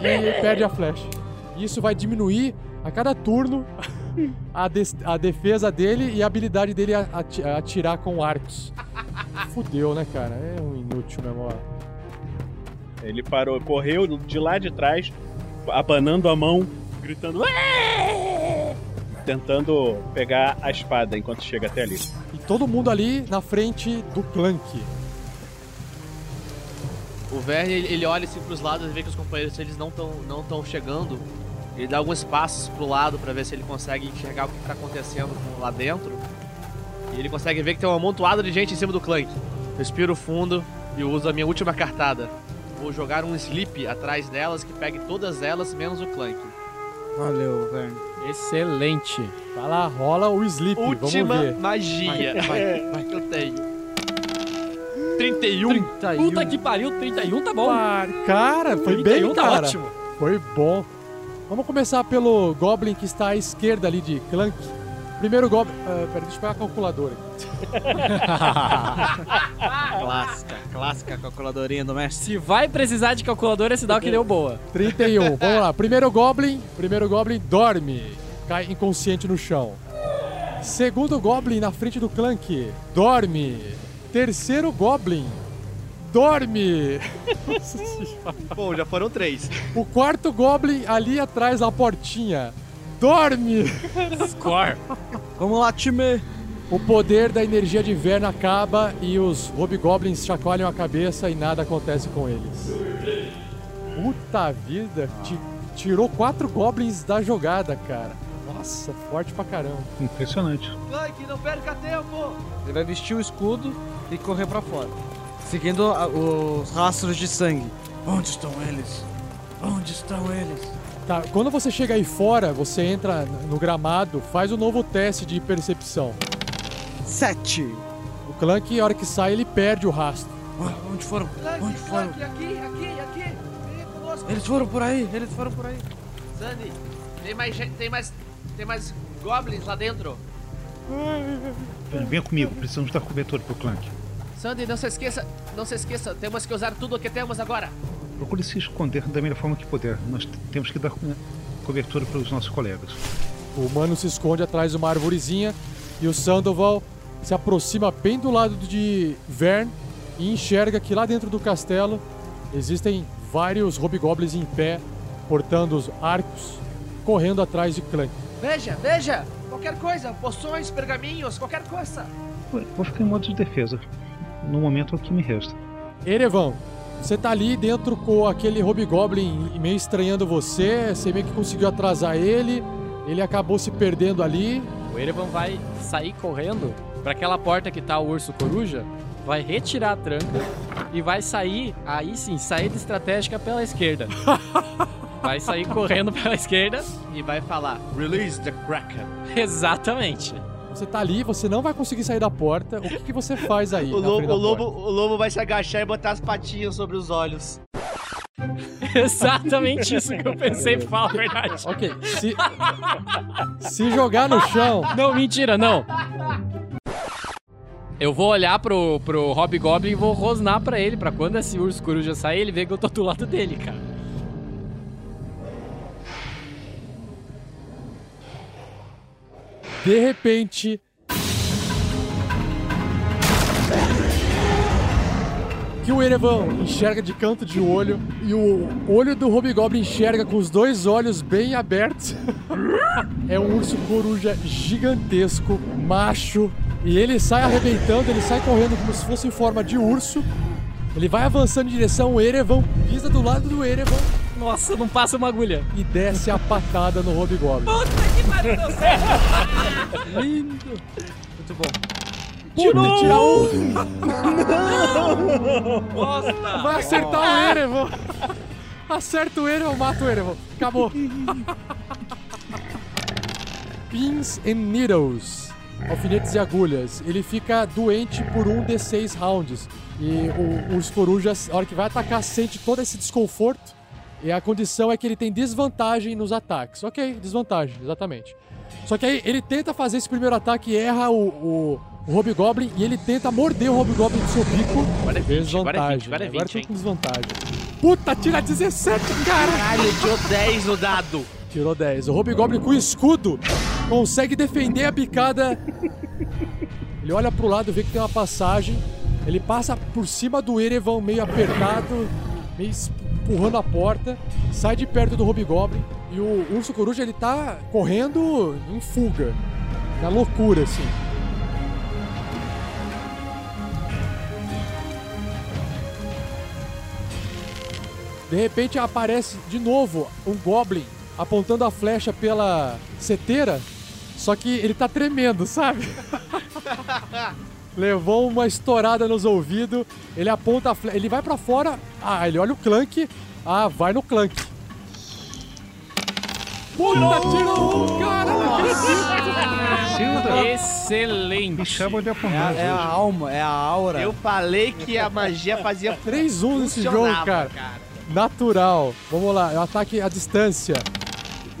e perde a flecha. Isso vai diminuir a cada turno a, des- a defesa dele e a habilidade dele a, ati- a atirar com arcos. Fudeu, né, cara? É um inútil mesmo, ó. Ele parou, correu de lá de trás, abanando a mão, gritando. "Ué!" Tentando pegar a espada enquanto chega até ali. E todo mundo ali na frente do Clank. O Verne, ele, olha assim pros lados e vê que os companheiros eles não estão não tão chegando. Ele dá alguns passos pro lado pra ver se ele consegue enxergar o que tá acontecendo lá dentro. E ele consegue ver que tem um amontoado de gente em cima do Clank. Respiro fundo e uso a minha última cartada. Vou jogar um sleep atrás delas que pegue todas elas menos o Clank. Valeu, Verne. Excelente. Vai lá, rola o sleep, Última vamos ver. magia Vai, vai, vai. que eu tenho. 31. 31. Puta que pariu, 31 tá bom. Cara, foi 31 bem, tá cara. ótimo. Foi bom. Vamos começar pelo Goblin que está à esquerda ali de Clank. Primeiro Goblin... Ah, pera, deixa eu pegar a calculadora. Clássica, clássica calculadorinha do mestre. Se vai precisar de calculadora, é sinal que deu boa. 31. Vamos lá. Primeiro Goblin. Primeiro Goblin dorme. Cai inconsciente no chão. Segundo Goblin na frente do Clank. Dorme. Terceiro Goblin. Dorme. Bom, já foram três. O quarto Goblin ali atrás da portinha. Dorme. Score. Vamos lá, time. O poder da energia de inverno acaba e os Hobgoblins chacoalham a cabeça e nada acontece com eles. Puta vida, ti- tirou quatro Goblins da jogada, cara. Nossa, forte pra caramba. Impressionante. Clank, não perca tempo! Ele vai vestir o escudo e correr pra fora. Seguindo os rastros de sangue. Onde estão eles? Onde estão eles? Tá, quando você chega aí fora, você entra no gramado, faz um novo teste de percepção. Sete. O Clank, a hora que sai, ele perde o rastro. Ah, Onde foram? Clank, Onde foram? Clank, aqui, aqui, aqui! Vem conosco! Eles foram por aí, eles foram por aí. Sandy, tem mais gente, tem mais. Tem mais goblins lá dentro. Venha comigo, precisamos dar cobertura pro Clank. Sandy, não se esqueça, não se esqueça, temos que usar tudo o que temos agora. Procure se esconder da melhor forma que puder. Nós temos que dar co- cobertura para os nossos colegas. O humano se esconde atrás de uma arvorezinha e o Sandoval se aproxima bem do lado de Vern e enxerga que lá dentro do castelo existem vários hobgoblins em pé, portando os arcos, correndo atrás de Clank. Veja, veja! Qualquer coisa, poções, pergaminhos, qualquer coisa. Vou ficar em modo de defesa. No momento é o que me resta. Erevan, você tá ali dentro com aquele Hobgoblin meio estranhando você, você meio que conseguiu atrasar ele, ele acabou se perdendo ali. O Erevan vai sair correndo para aquela porta que tá o urso coruja, vai retirar a tranca e vai sair, aí sim, saída estratégica pela esquerda. Vai sair correndo pela esquerda e vai falar: Release the Kraken. Exatamente. Você tá ali, você não vai conseguir sair da porta. O que, que você faz aí? O lobo, o, lobo, o lobo vai se agachar e botar as patinhas sobre os olhos. Exatamente isso que eu pensei, fala a verdade. Ok, se, se jogar no chão. Não, mentira, não. Eu vou olhar pro, pro Hobgoblin e vou rosnar pra ele, pra quando esse urso coruja sair, ele ver que eu tô do lado dele, cara. De repente. Que o Erevan enxerga de canto de olho e o olho do Hobgoblin enxerga com os dois olhos bem abertos. é um urso coruja gigantesco, macho, e ele sai arrebentando, ele sai correndo como se fosse em forma de urso. Ele vai avançando em direção ao Erevan, pisa do lado do Erevan Nossa, não passa uma agulha. e desce a patada no Hobgoblin. Puta que pariu, deu certo. Lindo! Muito bom. Puta, tira um! Bosta! Vai acertar o Erevan! Acerta o Erevan, mata o Erevan. Acabou. Pins and Needles. Alfinetes e agulhas. Ele fica doente por um D6 rounds. E o- os corujas, a hora que vai atacar, sente todo esse desconforto. E a condição é que ele tem desvantagem nos ataques. Ok, desvantagem, exatamente. Só que aí ele tenta fazer esse primeiro ataque e erra o, o, o Hobgoblin e ele tenta morder o Hobgoblin do seu bico. Agora é 20, desvantagem. agora é 20, agora é Agora 20, tudo hein? com desvantagem. Puta, tira 17, cara! Caralho, tirou 10 no dado. Tirou 10. O Hobgoblin com escudo consegue defender a picada. Ele olha pro lado, vê que tem uma passagem. Ele passa por cima do Erevan, meio apertado, meio empurrando a porta. Sai de perto do Hobgoblin. E o Urso Coruja, ele tá correndo em fuga. Na loucura, assim. De repente aparece de novo um Goblin apontando a flecha pela seteira, só que ele tá tremendo, sabe? Levou uma estourada nos ouvidos, ele aponta a flecha, ele vai pra fora, ah, ele olha o Clank, ah, vai no Clank. Puta, tirou um, cara, não acredito! Excelente. Me chama de É, apunhado. a- é a alma, é a aura. Eu falei que a magia fazia 3-1 nesse jogo, funcionava, cara. Natural. Vamos lá, é um ataque à distância.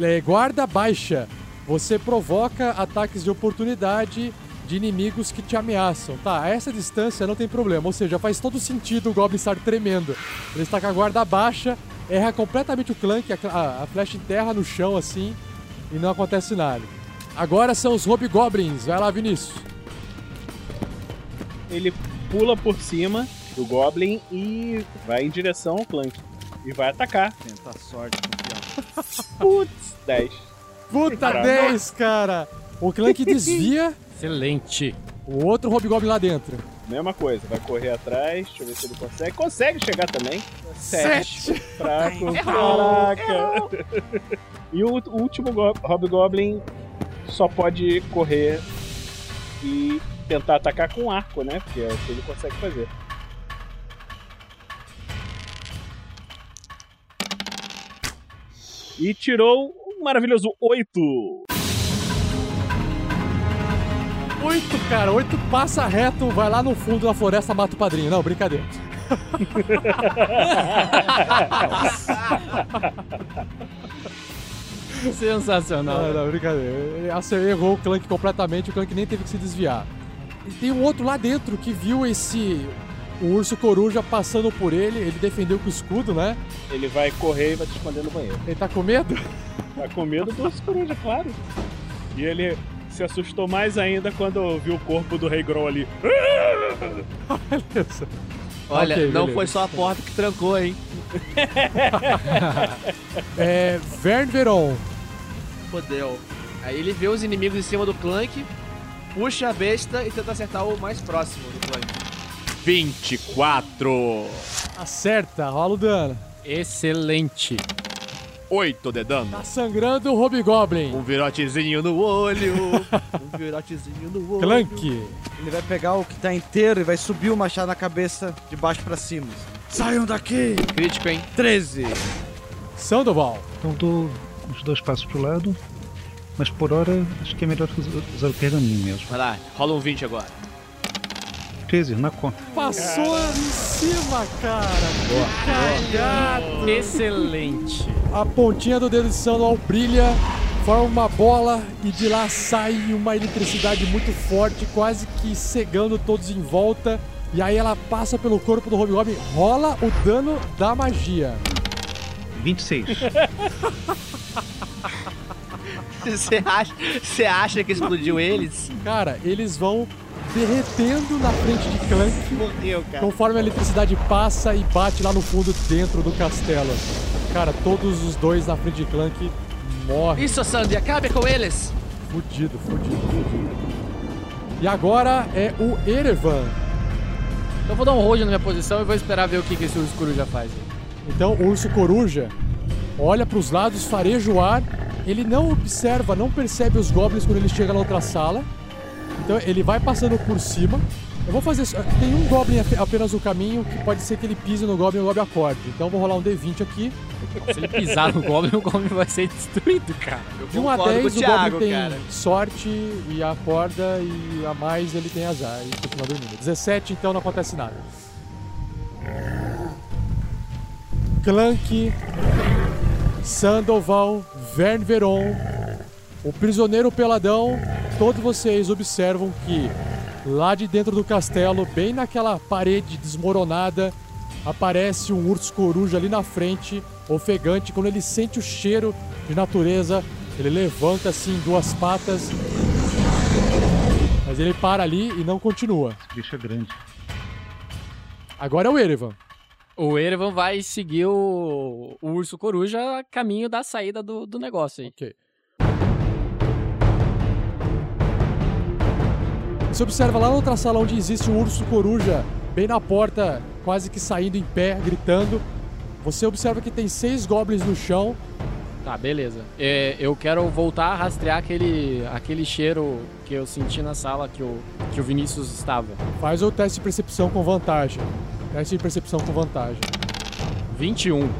É, guarda baixa. Você provoca ataques de oportunidade de inimigos que te ameaçam. Tá, a essa distância não tem problema. Ou seja, faz todo sentido o Goblin estar tremendo. Ele está com a guarda baixa, erra completamente o Clank, a, a, a flecha enterra no chão assim e não acontece nada. Agora são os Hobgoblins. Vai lá, Vinícius. Ele pula por cima do Goblin e vai em direção ao Clank. E vai atacar. Tenta a sorte, campeão. Putz, 10. Puta Caramba. 10, cara! O Clank desvia, Excelente. o outro Hobgoblin lá dentro. Mesma coisa, vai correr atrás, deixa eu ver se ele consegue. Consegue chegar também. Sete. Fraco, caraca. E o, último go Hobgoblin só pode correr e tentar atacar com arco, né? Porque é o que ele consegue fazer. E tirou um maravilhoso 8. Oito, cara, oito passa reto, vai lá no fundo da floresta, mata o padrinho. Não, brincadeira. Sensacional. Não, não, brincadeira. Ele errou o Clank completamente, o Clank nem teve que se desviar. E tem um outro lá dentro que viu esse. O urso coruja passando por ele, ele defendeu com o escudo, né? Ele vai correr e vai se esconder no banheiro. Ele tá com medo? Tá com medo do urso coruja, claro. E ele se assustou mais ainda quando viu o corpo do Rei Grow ali. Beleza. Olha, Ok, não beleza. foi só a porta que trancou, hein? É. Vern Veron. Fodeu. Aí ele vê os inimigos em cima do Clank, puxa a besta e tenta acertar o mais próximo do Clank. 24. Acerta, rola o dano. Excelente. 8 de dano. Tá sangrando o Hobgoblin. Um virotezinho no olho. Um virotezinho no olho. Clank. Ele vai pegar o que tá inteiro e vai subir o machado na cabeça de baixo pra cima. Saiam daqui! Crítico, hein? 13. Sandoval. Então dou os dois passos pro lado. Mas por hora, acho que é melhor usar o pergaminho mesmo. Vai lá, rola um 20 agora. 13, na conta. Passou em cima, cara. Que cagado. Excelente. A pontinha do dedo de Sandoval brilha, forma uma bola e de lá sai uma eletricidade muito forte, quase que cegando todos em volta. E aí ela passa pelo corpo do Hobgoblin, rola o dano da magia. 26. Você acha, você acha que explodiu eles? Cara, eles vão derretendo na frente de Clank Morreu, cara. conforme a eletricidade passa e bate lá no fundo dentro do castelo. Cara, todos os dois na frente de Clank morrem. Isso, Sandy, acabe com eles! Fudido, fudido, fudido. E agora é o Erevan. Eu vou dar um hold na minha posição e vou esperar ver o que, que esse urso coruja faz. Então o urso coruja olha para os lados, fareja o ar. Ele não observa, não percebe os goblins quando ele chega na outra sala. Então ele vai passando por cima. Eu vou fazer. Tem um goblin ape- apenas no caminho que pode ser que ele pise no goblin e o goblin acorde. Então eu vou rolar um D20 aqui. Se ele pisar no goblin, o goblin vai ser destruído, cara. De 1 a concordo 10, com o o Thiago, goblin tem cara. sorte e acorda, e a mais ele tem azar e continua dormindo. 17, então não acontece nada. Clank, Sandoval, Vern Veron, o prisioneiro peladão, todos vocês observam que lá de dentro do castelo, bem naquela parede desmoronada, aparece um urso coruja ali na frente, ofegante. Quando ele sente o cheiro de natureza, ele levanta assim em duas patas. Mas ele para ali e não continua. Esse bicho é grande. Agora é o Erevan. O Erevan vai seguir o, o urso coruja a caminho da saída do, do negócio aí. Ok. Você observa lá na outra sala onde existe um urso coruja, bem na porta, quase que saindo em pé, gritando. Você observa que tem seis goblins no chão. Tá, beleza. É, eu quero voltar a rastrear aquele, aquele cheiro que eu senti na sala que o, que o Vinícius estava. Faz o teste de percepção com vantagem. Teste de percepção com vantagem. 21.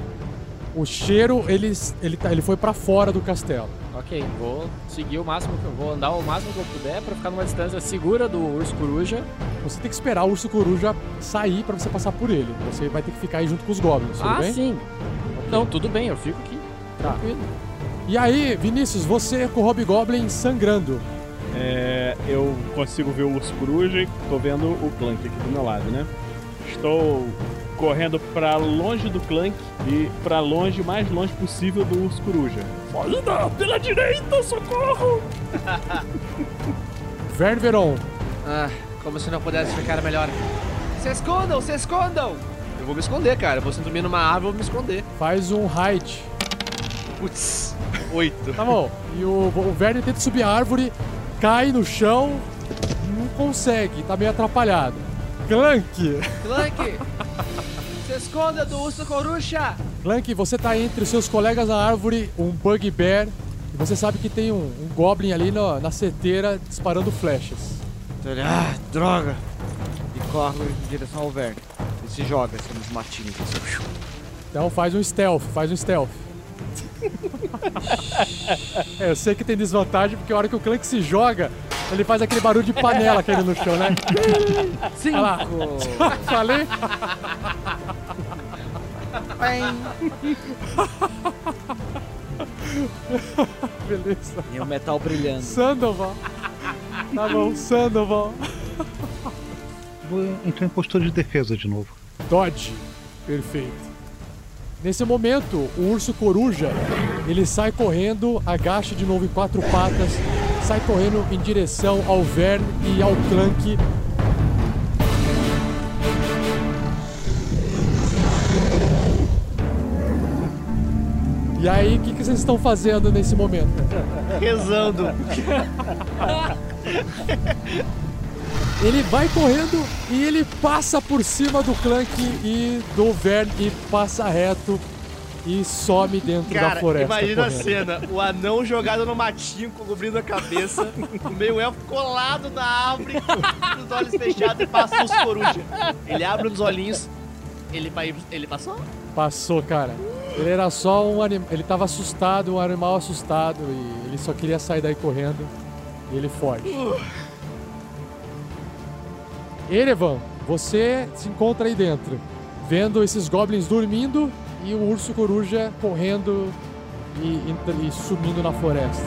O cheiro, ele, ele, tá, ele foi pra fora do castelo. Ok, vou seguir o máximo que eu vou andar o máximo que eu puder pra ficar numa distância segura do urso coruja. Você tem que esperar o urso coruja sair pra você passar por ele. Você vai ter que ficar aí junto com os goblins, tudo ah, bem? sim. Não, tudo bem, eu fico aqui. Tá. Tranquilo. E aí, Vinícius, você com o Hobgoblin sangrando. É, eu consigo ver o urso coruja e tô vendo o Clank aqui do meu lado, né? Estou correndo pra longe do Clank e pra longe, mais longe possível do urso coruja. Saída pela direita, socorro! Vern Veron, Ah, como se não pudesse ficar melhor. Se escondam, se escondam! Eu vou me esconder, cara. Eu vou dormir numa árvore, eu vou me esconder. faz um hide. Putz, oito. Tá bom. E o, o Verne tenta subir a árvore, cai no chão, não consegue, tá meio atrapalhado. Clank! Clank! se esconda do urso coruja! Clank, você tá entre os seus colegas na árvore, um Bugbear, e você sabe que tem um, um Goblin ali na, na seteira disparando flechas. Então ele, ah, droga! E corre em direção ao Verne. E se joga assim nos matinhos. Assim. Então faz um stealth, faz um stealth. é, eu sei que tem desvantagem, porque a hora que o Clank se joga, ele faz aquele barulho de panela caindo no chão, né? Cinco! Falei? Beleza. E o metal brilhando. Sandoval. Tá bom, Sandoval. Vou entrar em postura de defesa de novo. Dodge. Perfeito. Nesse momento, o urso coruja, ele sai correndo, agacha de novo em quatro patas, sai correndo em direção ao Vern e ao Clank. E aí, o que, que vocês estão fazendo nesse momento? Rezando. Ele vai correndo e ele passa por cima do Clank e do Vern e passa reto e some dentro da Cara, floresta. imagina a correndo. cena: o anão jogado no matinho, cobrindo a cabeça, o meio elfo colado na árvore, com os olhos fechados e passa os coruja. Ele abre os olhinhos, ele, vai, ele passou? Passou, cara. Ele era só um animal. Ele tava assustado, um animal assustado e ele só queria sair daí correndo e ele foge. Erevan, você se encontra aí dentro, vendo esses goblins dormindo e o urso coruja correndo e, e sumindo na floresta.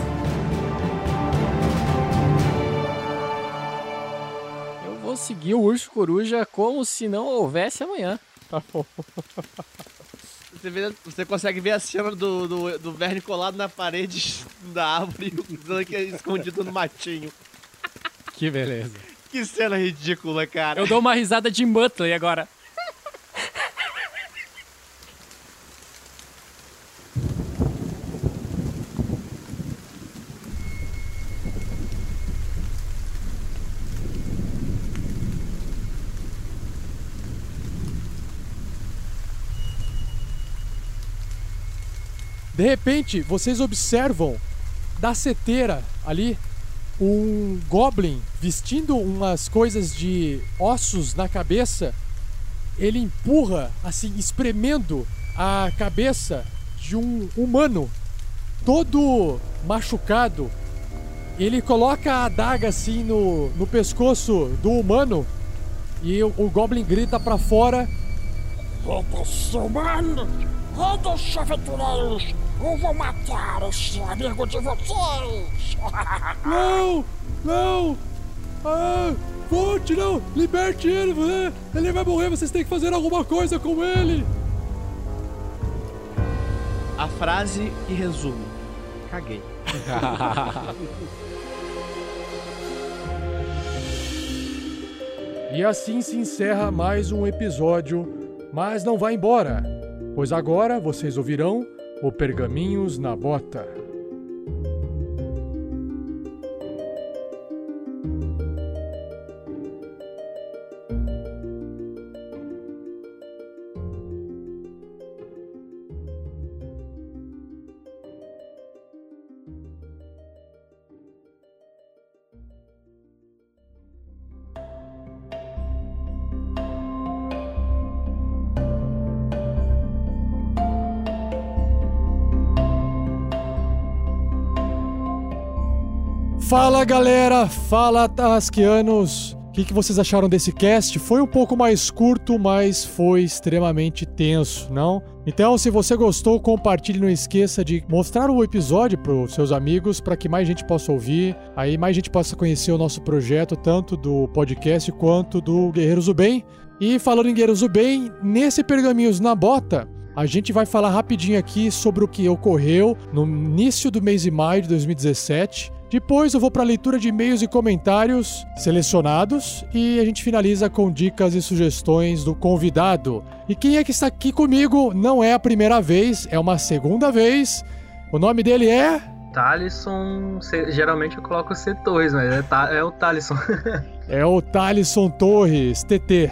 Eu vou seguir o urso coruja como se não houvesse amanhã. Tá bom. Você, vê- você consegue ver a cena do, do, do Verne colado na parede da árvore e o Clank escondido no matinho. Que beleza. Que cena ridícula, cara. Eu dou uma risada de Muttley agora. De repente, vocês observam da seteira ali um goblin vestindo umas coisas de ossos na cabeça. Ele empurra, assim, espremendo a cabeça de um humano todo machucado. Ele coloca a adaga assim no, no pescoço do humano e o, o goblin grita pra fora. Roda-se, humano! Roda-se, aventureiros! Eu vou matar esse amigo de vocês! Não! Não! Ah! Volte, não! Liberte ele! você- Ele vai morrer, vocês têm que fazer alguma coisa com ele! A frase que resume: Caguei. E assim se encerra mais um episódio, mas não vá embora, pois agora vocês ouvirão o Pergaminhos na Bota. Fala galera, fala Tarrasqueanos! O que, que vocês acharam desse cast? Foi um pouco mais curto, mas foi extremamente tenso, não? Então, se você gostou, compartilhe, não esqueça de mostrar o episódio para os seus amigos, para que mais gente possa ouvir, aí mais gente possa conhecer o nosso projeto, tanto do podcast quanto do Guerreiros do Bem. E falando em Guerreiros do Bem, nesse Pergaminhos na Bota, a gente vai falar rapidinho aqui sobre o que ocorreu no início do mês de maio de 2017. Depois eu vou para a leitura de e-mails e comentários selecionados e a gente finaliza com dicas e sugestões do convidado. E quem é que está aqui comigo não é a primeira vez, é uma segunda vez. O nome dele é Talisson, geralmente eu coloco C2, mas é, Ta- é o Talisson. é o Thalisson Torres, TT.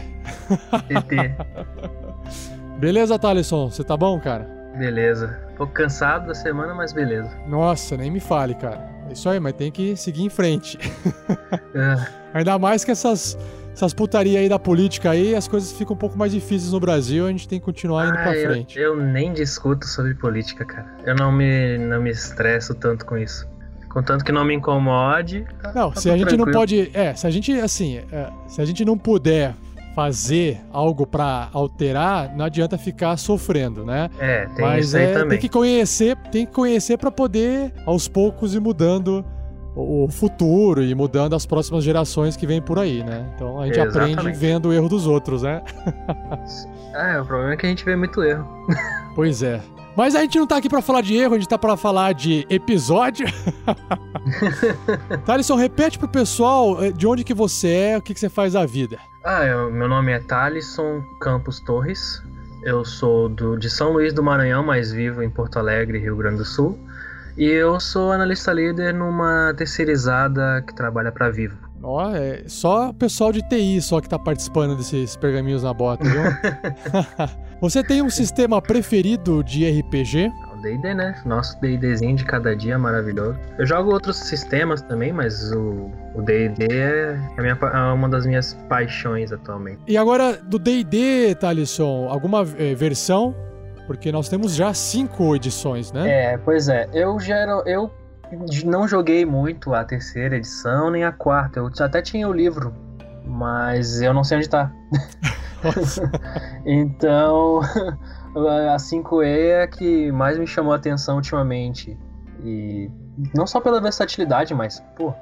TT. Beleza, Thalisson? Você tá bom, cara? Beleza. Um pouco cansado da semana, mas beleza. Nossa, nem me fale, cara. Isso aí, mas tem que seguir em frente. É, Ainda mais que essas, essas putaria aí da política aí, as coisas ficam um pouco mais difíceis no Brasil, a gente tem que continuar indo pra ah, eu, frente. eu nem discuto sobre política, cara. Eu não me, não me estresso tanto com isso. Contanto que não me incomode. tá- Não, tá se a gente não tranquilo. pode. É, se a gente, assim, é, se a gente não puder fazer algo pra alterar, não adianta ficar sofrendo, né? É, tem Mas é, também. tem que conhecer, tem que conhecer para poder aos poucos ir mudando o futuro e mudando as próximas gerações que vêm por aí, né? Então a gente aprende Exatamente. vendo o erro dos outros, né? É, o problema é que a gente vê muito erro. Pois é. Mas a gente não tá aqui pra falar de erro, a gente tá pra falar de episódio. Thalisson, repete pro pessoal eh, de onde que você é, o que, que você faz da vida. Ah, eu- meu nome é Talisson Campos Torres. Eu sou do, de São Luís do Maranhão, mas vivo em Porto Alegre, Rio Grande do Sul. E eu sou analista líder numa terceirizada que trabalha pra Vivo. Ó, é só o pessoal de TI só que tá participando desses pergaminhos na bota, viu? Você tem um sistema preferido de RPG? O D&D, né? Nosso D&Dzinho de cada dia é maravilhoso. Eu jogo outros sistemas também, mas o o D&D é, a minha, é uma das minhas paixões atualmente. E agora, do D&D, Thalisson, alguma eh, versão? Porque nós temos já cinco edições, né? É, pois é. Eu gero, eu não joguei muito a terceira edição nem a quarta. Eu até tinha o livro, mas eu não sei onde tá. então, a 5E é a que mais me chamou a atenção ultimamente. E não só pela versatilidade, mas, pô,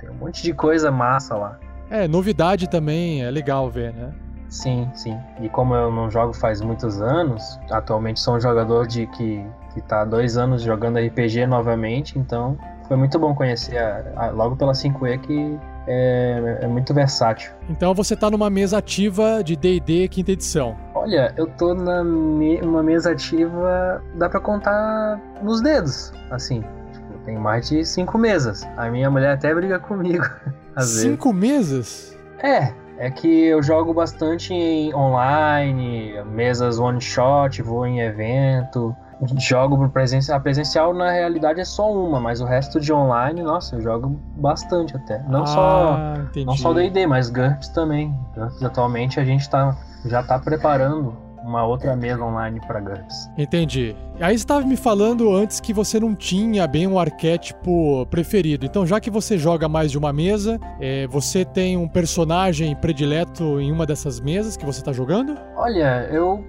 tem um monte de coisa massa lá. É, novidade também, é legal ver, né? Sim, sim. E como eu não jogo faz muitos anos, atualmente sou um jogador de que, que tá há dois anos jogando RPG novamente, então foi muito bom conhecer a, a, logo pela 5E que é, é, muito versátil. Então você tá numa mesa ativa de D&D quinta edição. Olha, eu tô na me, mesa ativa, dá para contar nos dedos, assim. Tipo, tem mais de cinco mesas. A minha mulher até briga comigo. Às cinco vezes. mesas? É, é que eu jogo bastante em online, mesas one shot, vou em evento jogo presencial. A presencial, na realidade, é só uma, mas o resto de online, nossa, eu jogo bastante até. Não ah, só entendi. não só D&D, mas GURPS também. GURPS, atualmente, a gente tá, já tá preparando uma outra mesa online para GURPS. Entendi. Aí estava me falando antes que você não tinha bem um arquétipo preferido. Então, já que você joga mais de uma mesa, é, você tem um personagem predileto em uma dessas mesas que você está jogando? Olha, eu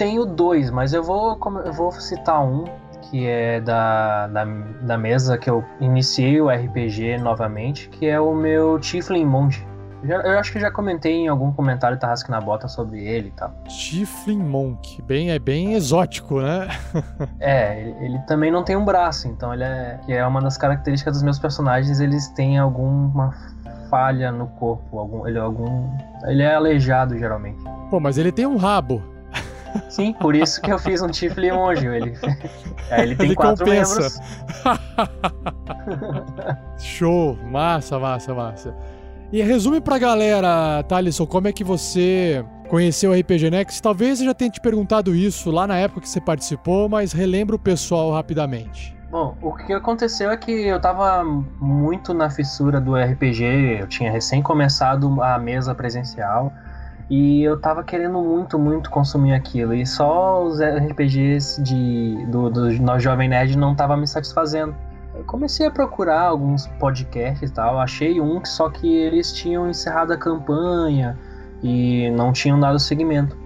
tenho dois, mas eu vou, eu vou citar um que é da, da, da, mesa que eu iniciei o RPG novamente, que é o meu Tiflin Monge. Eu acho que já comentei em algum comentário Tarrasque na Bota sobre ele e tal. Tiflin Monk, bem, é bem exótico, né? é, ele, ele, também não tem um braço, então ele é. Que é uma das características dos meus personagens, eles têm alguma falha no corpo, algum, ele, é algum, ele é aleijado geralmente. Pô, mas ele tem um rabo. Sim, por isso que eu fiz um Tiflin Monge. Ele, ele tem ele quatro compensa. membros. Show, massa, massa, massa. E resume pra galera, Thalisson, como é que você conheceu o RPG Next? Talvez eu já tenha te perguntado isso lá na época que você participou, mas relembra o pessoal rapidamente. Bom, o que aconteceu é que eu tava muito na fissura do RPG, eu tinha recém começado a mesa presencial. E eu tava querendo muito, muito consumir aquilo. E só os RPGs de, do, do Nós Jovem Nerd não tava me satisfazendo. Eu comecei a procurar alguns podcasts e tal. Achei um, só que eles tinham encerrado a campanha e não tinham dado seguimento.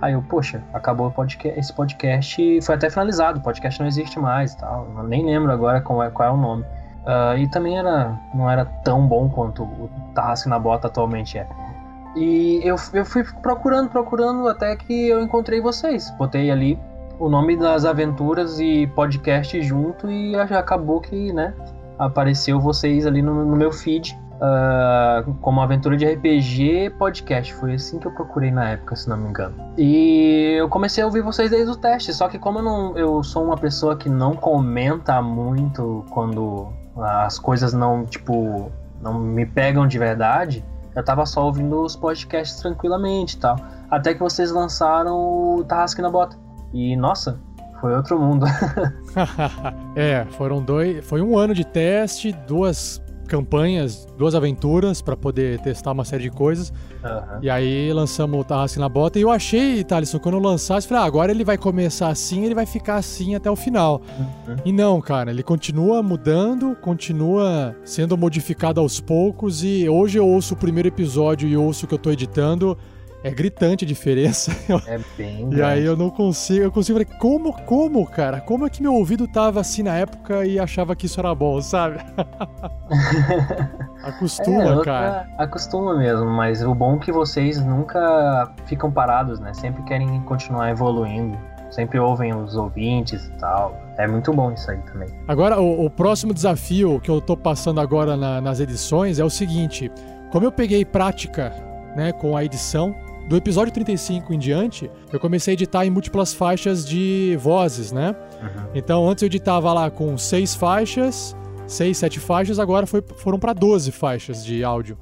Aí eu, poxa, acabou podcast, esse podcast foi até finalizado. O podcast não existe mais e tal. Eu nem lembro agora qual é, qual é o nome. Uh, e também era, não era tão bom quanto o Tarrasque na Bota atualmente é. E eu, eu fui procurando, procurando até que eu encontrei vocês. Botei ali o nome das aventuras e podcast junto e acabou que, né, apareceu vocês ali no, no meu feed uh, como aventura de RPG podcast. Foi assim que eu procurei na época, se não me engano. E eu comecei a ouvir vocês desde o teste, só que como eu, não, eu sou uma pessoa que não comenta muito quando as coisas não, tipo, não me pegam de verdade, eu tava só ouvindo os podcasts tranquilamente e tal. Até que vocês lançaram o Tarrasque na Bota. E, nossa, foi outro mundo. é, foram dois. Foi um ano de teste, duas campanhas, duas aventuras para poder testar uma série de coisas. Uhum. E aí lançamos o Tarrasque na Bota. E eu achei, Thalisson, quando eu lançasse, falei, ah, agora ele vai começar assim, ele vai ficar assim até o final. Uhum. E não, cara, ele continua mudando, continua sendo modificado aos poucos. E hoje eu ouço o primeiro episódio e ouço o que eu tô editando. É gritante a diferença. É bem. e aí eu não consigo. Eu consigo ver como, como, cara? Como é que meu ouvido tava assim na época e achava que isso era bom, sabe? Acostuma, é, cara. Acostuma mesmo, mas o bom é que vocês nunca ficam parados, né? Sempre querem continuar evoluindo. Sempre ouvem os ouvintes e tal. É muito bom isso aí também. Agora, o, o próximo desafio que eu tô passando agora na, nas edições é o seguinte: como eu peguei prática né, com a edição, do episódio 35 em diante, eu comecei a editar em múltiplas faixas de vozes, né? Então antes eu editava lá com seis faixas, seis, sete faixas, agora foi, foram para 12 faixas de áudio.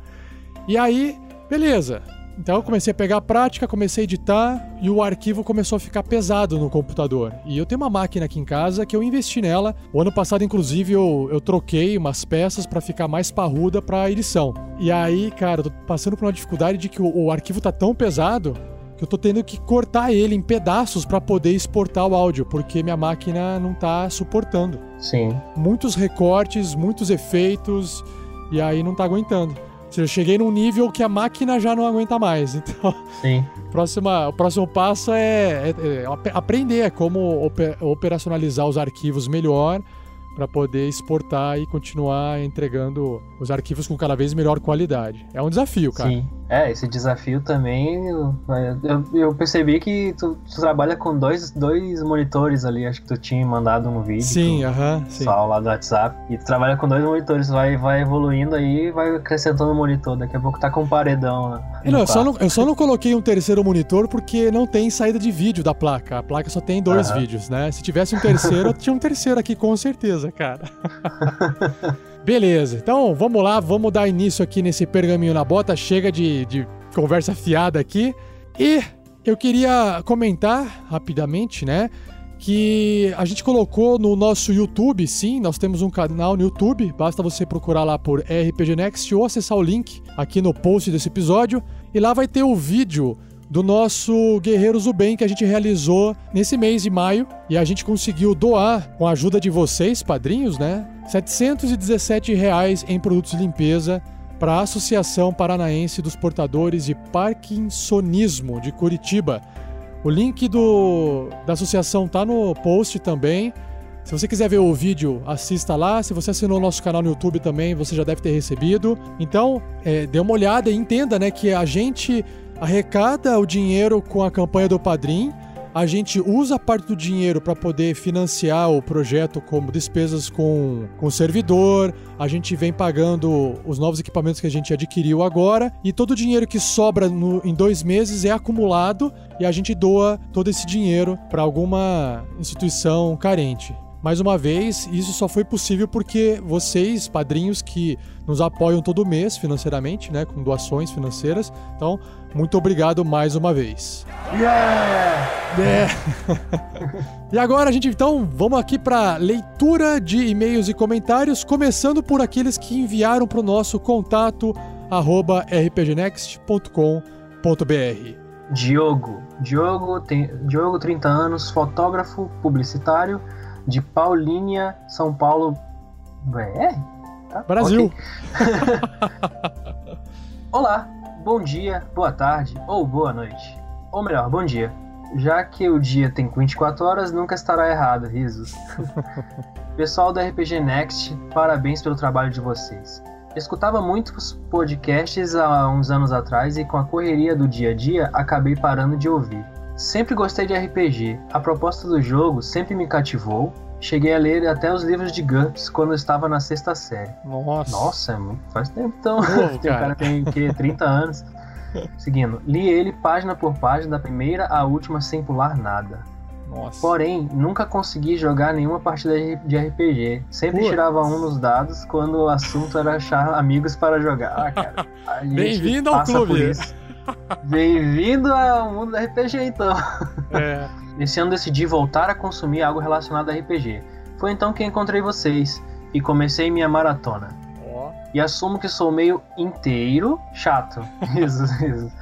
E aí, beleza. Então eu comecei a pegar a prática, comecei a editar e o arquivo começou a ficar pesado no computador. E eu tenho uma máquina aqui em casa que eu investi nela. O ano passado, inclusive, eu, eu troquei umas peças para ficar mais parruda para edição. E aí, cara, eu tô passando por uma dificuldade de que o, o arquivo tá tão pesado que eu tô tendo que cortar ele em pedaços para poder exportar o áudio, porque minha máquina não tá suportando. Sim. Muitos recortes, muitos efeitos, e aí não tá aguentando. Seja, eu cheguei num nível que a máquina já não aguenta mais. Então, Sim. próxima, o próximo passo é, é- é ap- aprender como ope- operacionalizar os arquivos melhor para poder exportar e continuar entregando os arquivos com cada vez melhor qualidade. É um desafio, cara. Sim. É, esse desafio também. Eu, eu- eu percebi que tu, tu trabalha com dois, dois monitores ali, acho que tu tinha mandado um vídeo. Sim, aham, sim. pessoal lá do WhatsApp. E tu trabalha com dois monitores, vai, vai evoluindo aí vai acrescentando o monitor. Daqui a pouco tá com um paredão, né? Não, eu, só não, eu só não coloquei um terceiro monitor porque não tem saída de vídeo da placa. A placa só tem dois Aham. vídeos, né? Se tivesse um terceiro, eu tinha um terceiro aqui com certeza, cara. Beleza, então vamos lá, vamos dar início aqui nesse pergaminho na bota. Chega de, de conversa fiada aqui. E eu queria comentar rapidamente, né? Que a gente colocou no nosso YouTube, sim, nós temos um canal no YouTube, basta você procurar lá por RPG Next ou acessar o link aqui no post desse episódio, e lá vai ter o vídeo do nosso Guerreiros do Bem que a gente realizou nesse mês de maio e a gente conseguiu doar, com a ajuda de vocês, padrinhos, né? 717 reais em produtos de limpeza para a Associação Paranaense dos Portadores de Parkinsonismo de Curitiba. O link do, da associação tá no post também. Se você quiser ver o vídeo, assista lá. Se você assinou o nosso canal no YouTube também, você já deve ter recebido. Então, é, dê uma olhada e entenda né, que a gente arrecada o dinheiro com a campanha do Padrim. A gente usa parte do dinheiro para poder financiar o projeto como despesas com, com servidor. A gente vem pagando os novos equipamentos que a gente adquiriu agora. E todo o dinheiro que sobra no- em dois meses é acumulado e a gente doa todo esse dinheiro para alguma instituição carente. Mais uma vez, isso só foi possível porque vocês, padrinhos que nos apoiam todo mês financeiramente, né, com doações financeiras. Então, muito obrigado mais uma vez. Yeah! É. e agora, a gente, então, vamos aqui para leitura de e-mails e comentários, começando por aqueles que enviaram para o nosso contato arroba rpgnext.com.br. Diogo. Diogo, tem, Diogo, 30 anos, fotógrafo, publicitário, de Paulínia, São Paulo. É? Tá, Brasil. ok. Olá, bom dia, boa tarde ou boa noite. Ou melhor, bom dia. Já que o dia tem 24 horas, nunca estará errado, risos. Pessoal do RPG Next, parabéns pelo trabalho de vocês. Escutava muitos podcasts há uns anos atrás e com a correria do dia a dia acabei parando de ouvir. Sempre gostei de RPG, a proposta do jogo sempre me cativou. Cheguei a ler até os livros de GURPS quando eu estava na sexta série. Nossa. Nossa, é faz tempo então. Novo, Tem um cara. tem que 30 anos. Seguindo, li ele página por página, da primeira à última, sem pular nada. Nossa. Porém, nunca consegui jogar nenhuma partida de RPG. Sempre Putz. tirava um nos dados quando o assunto era achar amigos para jogar. Ah, cara. Bem-vindo ao clube. Bem-vindo ao mundo do RPG, então. É. Esse ano decidi voltar a consumir algo relacionado a RPG. Foi então que encontrei vocês e comecei minha maratona. E assumo que sou meio inteiro chato. Isso, isso.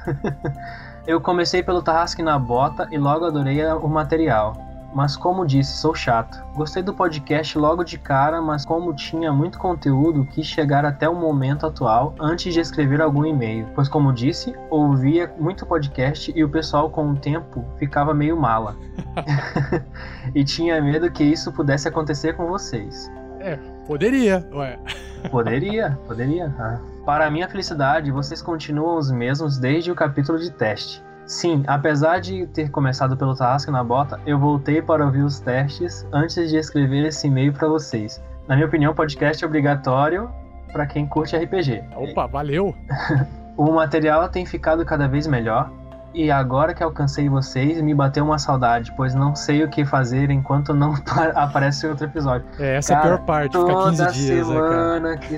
Eu comecei pelo Tarrasque na Bota e logo adorei o material. Mas como disse, sou chato. Gostei do podcast logo de cara, mas como tinha muito conteúdo, quis chegar até o momento atual antes de escrever algum e-mail. Pois como disse, ouvia muito podcast e o pessoal com o tempo ficava meio mala. e tinha medo que isso pudesse acontecer com vocês. É, poderia. Ué. Poderia, poderia. Ah. Para minha felicidade, vocês continuam os mesmos desde o capítulo de teste. Sim, apesar de ter começado pelo Tarrasque na Bota, eu voltei para ouvir os testes antes de escrever esse e-mail para vocês. Na minha opinião, o podcast é obrigatório para quem curte RPG. Opa, valeu. O material tem ficado cada vez melhor. e agora que alcancei vocês, me bateu uma saudade, pois não sei o que fazer enquanto não aparece outro episódio. É, essa cara, é a pior parte, fica 15 toda dias, semana né, que,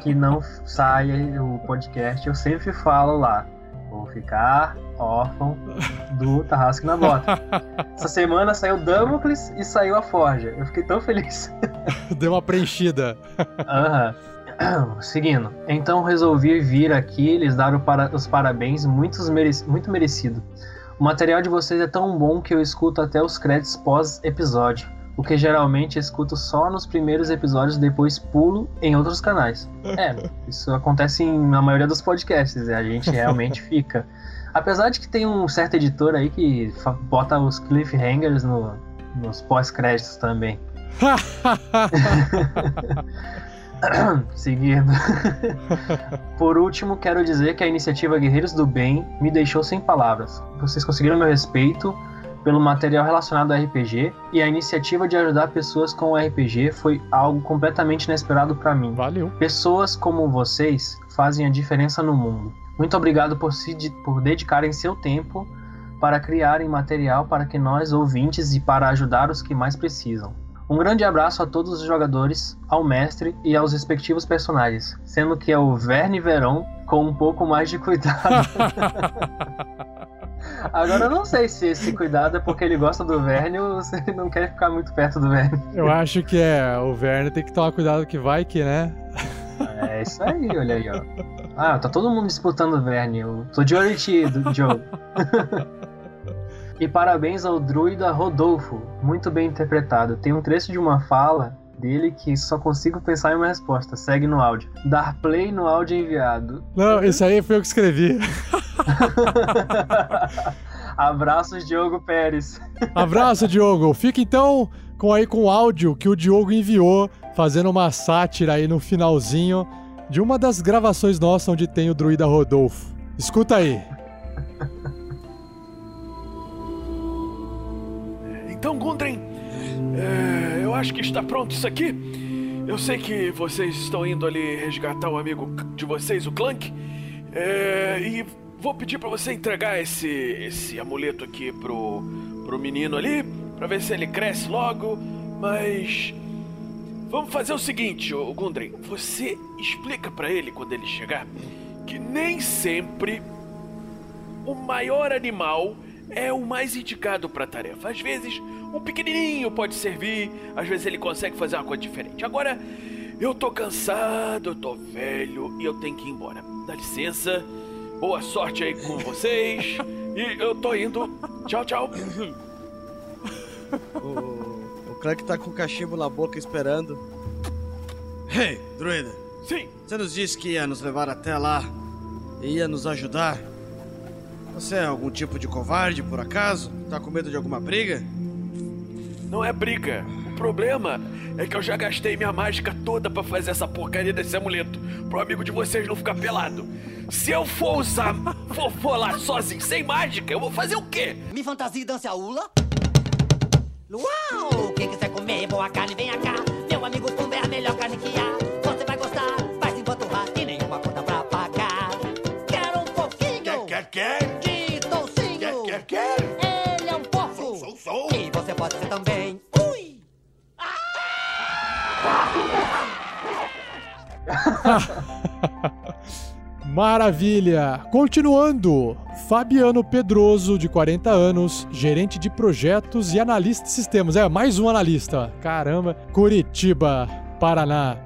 que não sai o podcast, eu sempre falo lá. Vou ficar órfão do Tarrasque na Bota. Essa semana saiu Damocles e saiu a Forja. Eu fiquei tão feliz. Deu uma preenchida. Aham. Seguindo. Então resolvi vir aqui lhes dar para- os parabéns muitos merec- muito merecido. O material de vocês é tão bom que eu escuto até os créditos pós-episódio. O que geralmente escuto só nos primeiros episódios, depois pulo em outros canais. É, isso acontece em- na maioria dos podcasts, e a gente realmente fica. Apesar de que tem um certo editor aí que bota os cliffhangers no- nos pós-créditos também. Seguindo. Por último, quero dizer que a iniciativa Guerreiros do Bem me deixou sem palavras. Vocês conseguiram meu respeito pelo material relacionado ao RPG e a iniciativa de ajudar pessoas com o RPG foi algo completamente inesperado para mim. Valeu. Pessoas como vocês fazem a diferença no mundo. Muito obrigado por, se de- por dedicarem seu tempo para criarem material para que nós ouvintes e para ajudar os que mais precisam. Um grande abraço a todos os jogadores, ao mestre e aos respectivos personagens, sendo que é o Verne Verão com um pouco mais de cuidado. Agora eu não sei se esse cuidado é porque ele gosta do Verne ou se ele não quer ficar muito perto do Verne. Eu acho que é. O Werner tem que tomar cuidado que vai que, né? É isso aí, olha aí, ó. Ah, tá todo mundo disputando o Verne. Eu tô de olho em ti, Joe. e parabéns ao druida Rodolfo. Muito bem interpretado. Tem um trecho de uma fala dele que só consigo pensar em uma resposta. Segue no áudio. Dar play no áudio enviado. Não, isso aí foi eu que escrevi. Abraços, Diogo Pérez. Abraço, Diogo. Fica então com aí com o áudio que o Diogo enviou, fazendo uma sátira aí no finalzinho de uma das gravações nossas onde tem o druida Rodolfo. Escuta aí. Então, Gundren, acho que está pronto isso aqui. Eu sei que vocês estão indo ali resgatar o amigo de vocês, o Clank. É, e vou pedir para você entregar esse, esse amuleto aqui pro, pro menino ali, para ver se ele cresce logo. Mas vamos fazer o seguinte, ô Gundren. Você explica para ele quando ele chegar que nem sempre o maior animal é o mais indicado para a tarefa. Às vezes, um pequenininho pode servir, às vezes ele consegue fazer uma coisa diferente. Agora, eu tô cansado, eu tô velho e eu tenho que ir embora. Dá licença, boa sorte aí com vocês e eu tô indo. Tchau, tchau. O, o Clank tá com o cachimbo na boca esperando. Hey, druida. Sim. Você nos disse que ia nos levar até lá e ia nos ajudar. Você é algum tipo de covarde, por acaso? Tá com medo de alguma briga? Não é briga. O problema é que eu já gastei minha mágica toda pra fazer essa porcaria desse amuleto. Pro amigo de vocês não ficar pelado. Se eu for usar, for, for lá sozinho, sem mágica, eu vou fazer o quê? Me fantasia e dance a ula. Uau! Quem quiser comer boa carne, vem cá. Meu amigo Pumba é a melhor carne que há. Pode ser também. Ui! Maravilha! Continuando, Fabiano Pedroso, de 40 anos, gerente de projetos e analista de sistemas. É, mais um analista. Caramba. Curitiba, Paraná.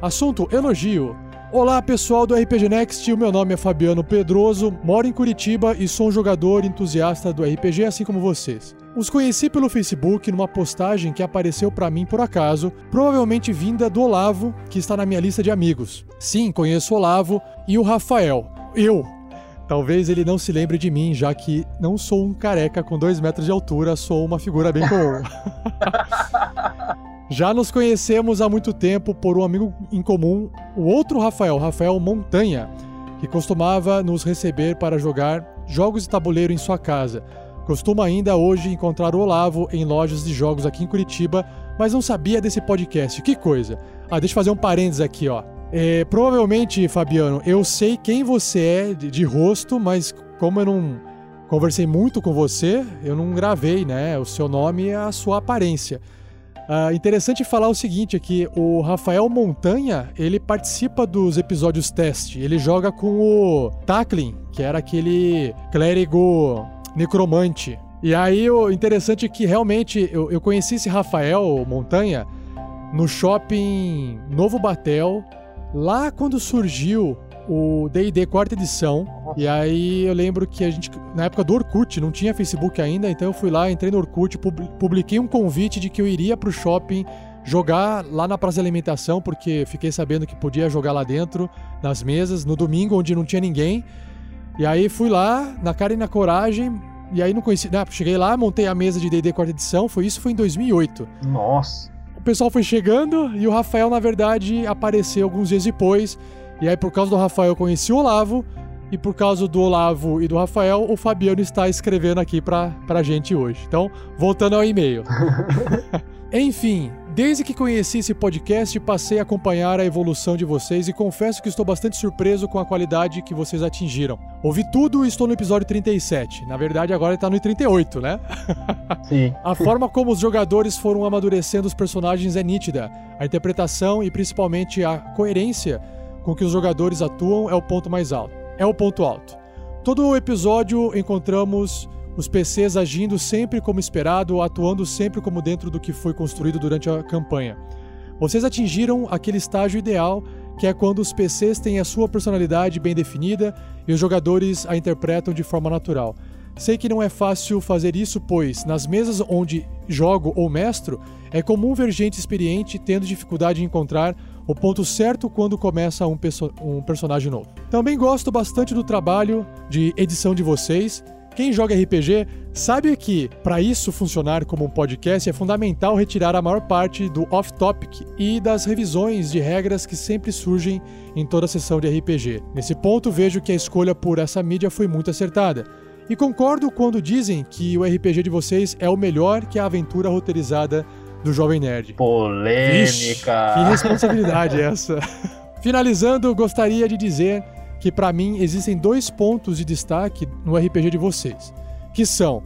Assunto: elogio. Olá pessoal do RPG Next, o meu nome é Fabiano Pedroso, moro em Curitiba e sou um jogador entusiasta do RPG assim como vocês. Os conheci pelo Facebook numa postagem que apareceu pra mim por acaso, provavelmente vinda do Olavo, que está na minha lista de amigos. Sim, conheço o Olavo e o Rafael. Eu. Talvez ele não se lembre de mim, já que não sou um careca com dois metros de altura, sou uma figura bem comum. Já nos conhecemos há muito tempo por um amigo em comum, o outro Rafael, Rafael Montanha, que costumava nos receber para jogar jogos de tabuleiro em sua casa. Costuma ainda hoje encontrar o Olavo em lojas de jogos aqui em Curitiba, mas não sabia desse podcast. Que coisa! Ah, deixa eu fazer um parênteses aqui, ó. É, provavelmente, Fabiano, eu sei quem você é de, de rosto, mas como eu não conversei muito com você, eu não gravei, né? O seu nome e a sua aparência. Ah, interessante falar o seguinte aqui, o Rafael Montanha, ele participa dos episódios teste. Ele joga com o Tacklin, que era aquele clérigo necromante. E aí o interessante é que realmente eu, eu conheci esse Rafael Montanha no shopping Novo Batel, lá quando surgiu o D&D quarta edição. E aí eu lembro que a gente, na época do Orkut, não tinha Facebook ainda, então eu fui lá, entrei no Orkut, pub- publiquei um convite de que eu iria pro shopping jogar lá na praça de alimentação, porque fiquei sabendo que podia jogar lá dentro, nas mesas, no domingo, onde não tinha ninguém. E aí fui lá, na cara e na coragem, e aí não conheci, né, cheguei lá, montei a mesa de D&D quarta edição, foi isso foi em 2008. Nossa. O pessoal foi chegando e o Rafael, na verdade, apareceu alguns dias depois. E aí, por causa do Rafael, eu conheci o Olavo. E por causa do Olavo e do Rafael, o Fabiano está escrevendo aqui pra, pra gente hoje. Então, voltando ao e-mail. Enfim, desde que conheci esse podcast, passei a acompanhar a evolução de vocês e confesso que estou bastante surpreso com a qualidade que vocês atingiram. Ouvi tudo e estou no episódio 37. Na verdade, agora está no 38, né? Sim. A forma como os jogadores foram amadurecendo os personagens é nítida. A interpretação e principalmente a coerência com que os jogadores atuam é o ponto mais alto. É o ponto alto. Todo o episódio encontramos os PCs agindo sempre como esperado, atuando sempre como dentro do que foi construído durante a campanha. Vocês atingiram aquele estágio ideal, que é quando os PCs têm a sua personalidade bem definida e os jogadores a interpretam de forma natural. Sei que não é fácil fazer isso, pois nas mesas onde jogo ou mestro, é comum ver gente experiente tendo dificuldade em encontrar o ponto certo quando começa um, perso- um personagem novo. Também gosto bastante do trabalho de edição de vocês. Quem joga RPG sabe que, para isso funcionar como um podcast, é fundamental retirar a maior parte do off-topic e das revisões de regras que sempre surgem em toda sessão de RPG. Nesse ponto, vejo que a escolha por essa mídia foi muito acertada. E concordo quando dizem que o RPG de vocês é o melhor que a aventura roteirizada do Jovem Nerd. Polêmica. que responsabilidade é essa. Finalizando, gostaria de dizer que para mim existem dois pontos de destaque no RPG de vocês, que são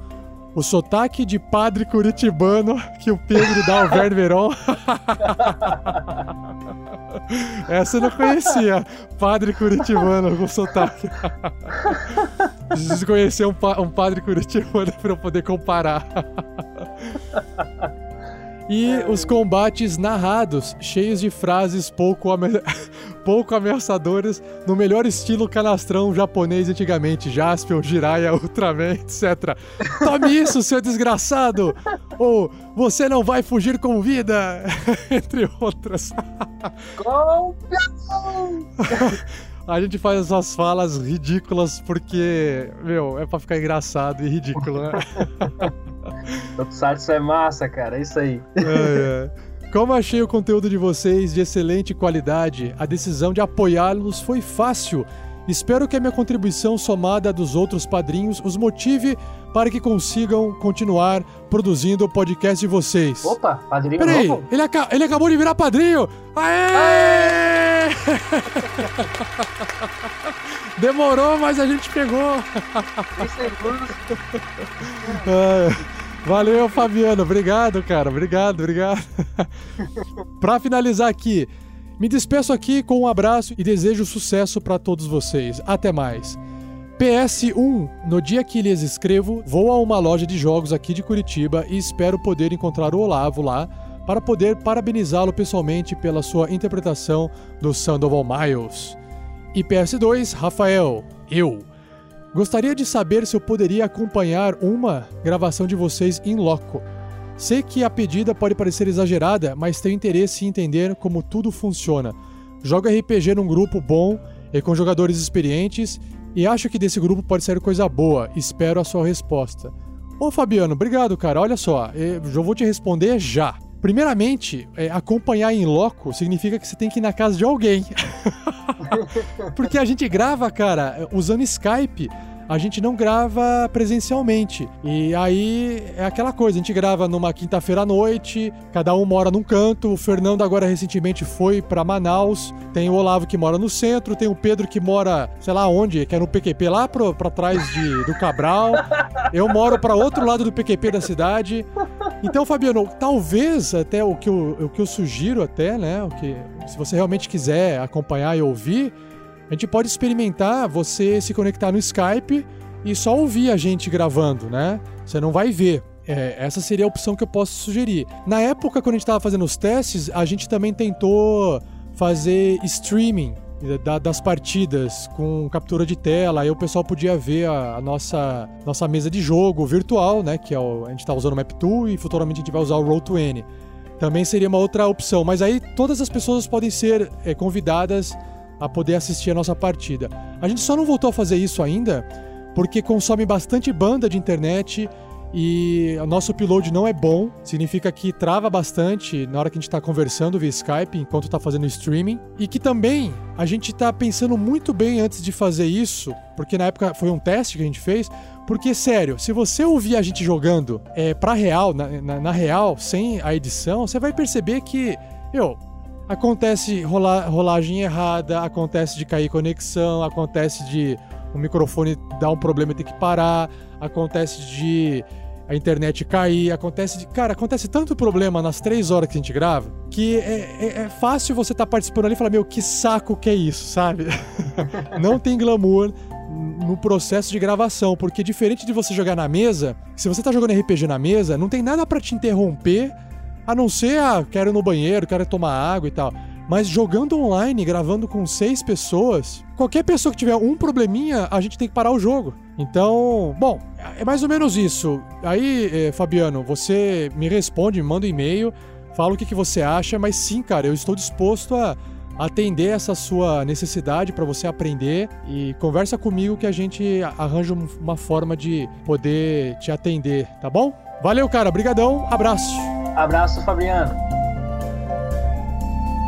o sotaque de padre curitibano que o Pedro dá ao Verne Veron. Essa eu não conhecia. Padre curitibano com sotaque. Preciso conhecer um, pa- um padre curitibano para eu poder comparar. E os combates narrados, cheios de frases pouco, pouco ameaçadoras, no melhor estilo canastrão japonês antigamente, Jaspion, Jiraiya, Ultraman, etc. Tome isso, seu desgraçado! Ou você não vai fugir com vida! Entre outras. A gente faz essas falas ridículas porque, meu, é pra ficar engraçado e ridículo, né? Tokusatsu é massa, cara. É isso aí. É, é. Como achei o conteúdo de vocês de excelente qualidade, a decisão de apoiá-los foi fácil. Espero que a minha contribuição somada dos outros padrinhos os motive para que consigam continuar produzindo o podcast de vocês. Opa, padrinho Peraí, novo? ele, aca- ele acabou de virar padrinho! Aê! Demorou, mas a gente pegou! É, Valeu, Fabiano. Obrigado, cara. Obrigado, obrigado. pra finalizar aqui, me despeço aqui com um abraço e desejo sucesso pra todos vocês. Até mais. PS1, no dia que lhes escrevo, vou a uma loja de jogos aqui de Curitiba e espero poder encontrar o Olavo lá para poder parabenizá-lo pessoalmente pela sua interpretação do Sandoval Miles. E PS2, Rafael, eu. Gostaria de saber se eu poderia acompanhar uma gravação de vocês em loco. Sei que a pedida pode parecer exagerada, mas tenho interesse em entender como tudo funciona. Jogo RPG num grupo bom e com jogadores experientes e acho que desse grupo pode sair coisa boa. Espero a sua resposta. Ô Fabiano, obrigado, cara. Olha só, eu vou te responder já. Primeiramente, é, acompanhar em loco significa que você tem que ir na casa de alguém. Porque a gente grava, cara, usando Skype. a gente não grava presencialmente. E aí é aquela coisa, a gente grava numa quinta-feira à noite, cada um mora num canto. O Fernando agora recentemente foi pra Manaus, tem o Olavo que mora no centro, tem o Pedro que mora, sei lá onde, que é no PQP lá pro, pra trás de, do Cabral. Eu moro pra outro lado do PQP da cidade. Então, Fabiano, talvez até o que eu, o que eu sugiro até, né, o que se você realmente quiser acompanhar e ouvir, a gente pode experimentar você se conectar no Skype e só ouvir a gente gravando, né? Você não vai ver. É, essa seria a opção que eu posso sugerir. Na época, quando a gente estava fazendo os testes, a gente também tentou fazer streaming da- das partidas com captura de tela. Aí o pessoal podia ver a, a nossa, nossa mesa de jogo virtual, né? Que é o, a gente está usando o Map2 e futuramente a gente vai usar o Roll20. Também seria uma outra opção. Mas aí todas as pessoas podem ser é, convidadas a poder assistir a nossa partida. A gente só não voltou a fazer isso ainda porque consome bastante banda de internet e o nosso upload não é bom, significa que trava bastante na hora que a gente está conversando via Skype enquanto está fazendo streaming e que também a gente está pensando muito bem antes de fazer isso, porque na época foi um teste que a gente fez. Porque, sério, se você ouvir a gente jogando é, pra real, na, na- na real, sem a edição, você vai perceber que, eu, acontece rola- rolagem errada, acontece de cair conexão, acontece de o microfone dar um problema e ter que parar, acontece de a internet cair, acontece. Cara, acontece tanto problema nas três horas que a gente grava que é, é- é fácil você estar participando ali e falar: Meu, que saco que é isso, sabe? Não tem glamour no processo de gravação, porque diferente de você jogar na mesa, se você tá jogando RPG na mesa, não tem nada pra te interromper, a não ser, ah, quero ir no banheiro, quero tomar água e tal. Mas jogando online, gravando com seis pessoas, qualquer pessoa que tiver um probleminha, a gente tem que parar o jogo. Então, bom, é mais ou menos isso. Aí, eh, Fabiano, você me responde, me manda um e-mail, fala o que, que você acha, mas sim, cara, eu estou disposto a atender essa sua necessidade para você aprender e conversa comigo que a gente arranja um- uma forma de poder te atender, tá bom? Valeu, cara, brigadão, abraço. Abraço, Fabiano.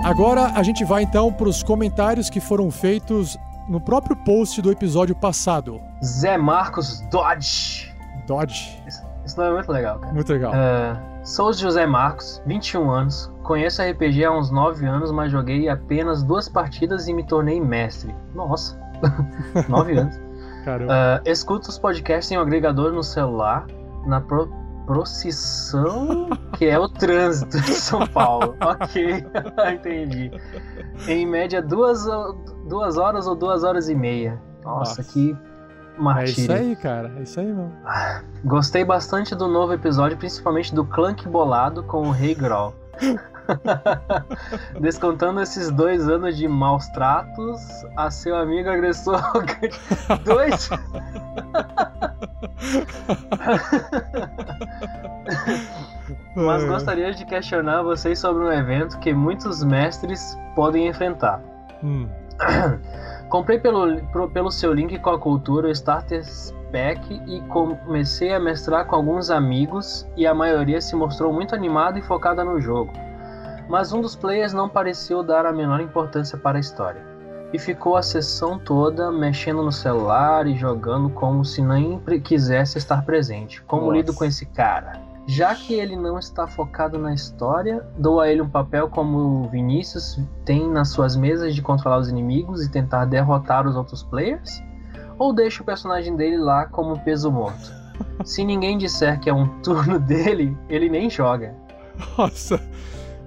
Agora a gente vai então para os comentários que foram feitos no próprio post do episódio passado. Zé Marcos Dodge. Dodge. Esse nome é muito legal, cara. Muito legal. É, sou José Marcos, 21 anos. Conheço RPG há uns 9 anos, mas joguei apenas duas partidas e me tornei mestre. Nossa, 9 anos. Caramba. Ah, escuto os podcasts em um agregador no celular, na pro procissão, que é o trânsito de São Paulo. ok, entendi. Em média, duas, duas horas ou duas horas e meia. Nossa, Nossa. que É martírio. isso aí, cara. É isso aí, mano. Gostei bastante do novo episódio, principalmente do Clank bolado com o Rei Grol. Descontando esses dois anos de maus tratos a seu amigo agressor. dois. Mas gostaria de questionar vocês sobre um evento que muitos mestres podem enfrentar. Hum. Comprei pelo, pelo seu link com a cultura o Starter Pack e comecei a mestrar com alguns amigos e a maioria se mostrou muito animada e focada no jogo. Mas um dos players não pareceu dar a menor importância para a história. E ficou a sessão toda mexendo no celular e jogando como se nem quisesse estar presente. Como Nossa. lido com esse cara? Já que ele não está focado na história, dou a ele um papel como o Vinícius tem nas suas mesas de controlar os inimigos e tentar derrotar os outros players? Ou deixo o personagem dele lá como peso morto? Se ninguém disser que é um turno dele, ele nem joga. Nossa.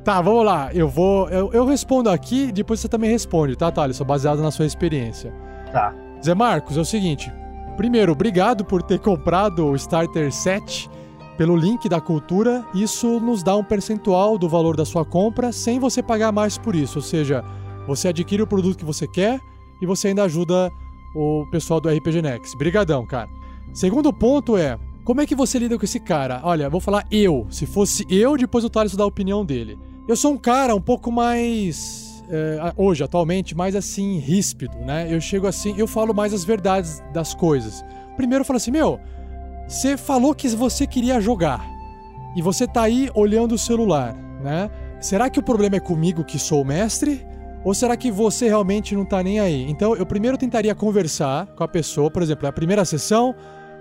Tá, vamos lá. Eu vou. Eu, eu respondo aqui, depois você também responde, tá, Thales? Baseado na sua experiência. Tá. Zé Marcos, é o seguinte. Primeiro, obrigado por ter comprado o Starter Set pelo link da cultura. Isso nos dá um percentual do valor da sua compra sem você pagar mais por isso. Ou seja, você adquire o produto que você quer e você ainda ajuda o pessoal do RPG Next. Brigadão, cara. Segundo ponto é, como é que você lida com esse cara? Olha, vou falar eu. Se fosse eu, depois o Thales dá a opinião dele. Eu sou um cara um pouco mais. é, hoje, atualmente, mais assim, ríspido, né? Eu chego assim, eu falo mais as verdades das coisas. Primeiro eu falo assim, meu, você falou que você queria jogar. E você tá aí olhando o celular, né? Será que o problema é comigo que sou o mestre? Ou será que você realmente não tá nem aí? Então eu primeiro tentaria conversar com a pessoa, por exemplo, a primeira sessão,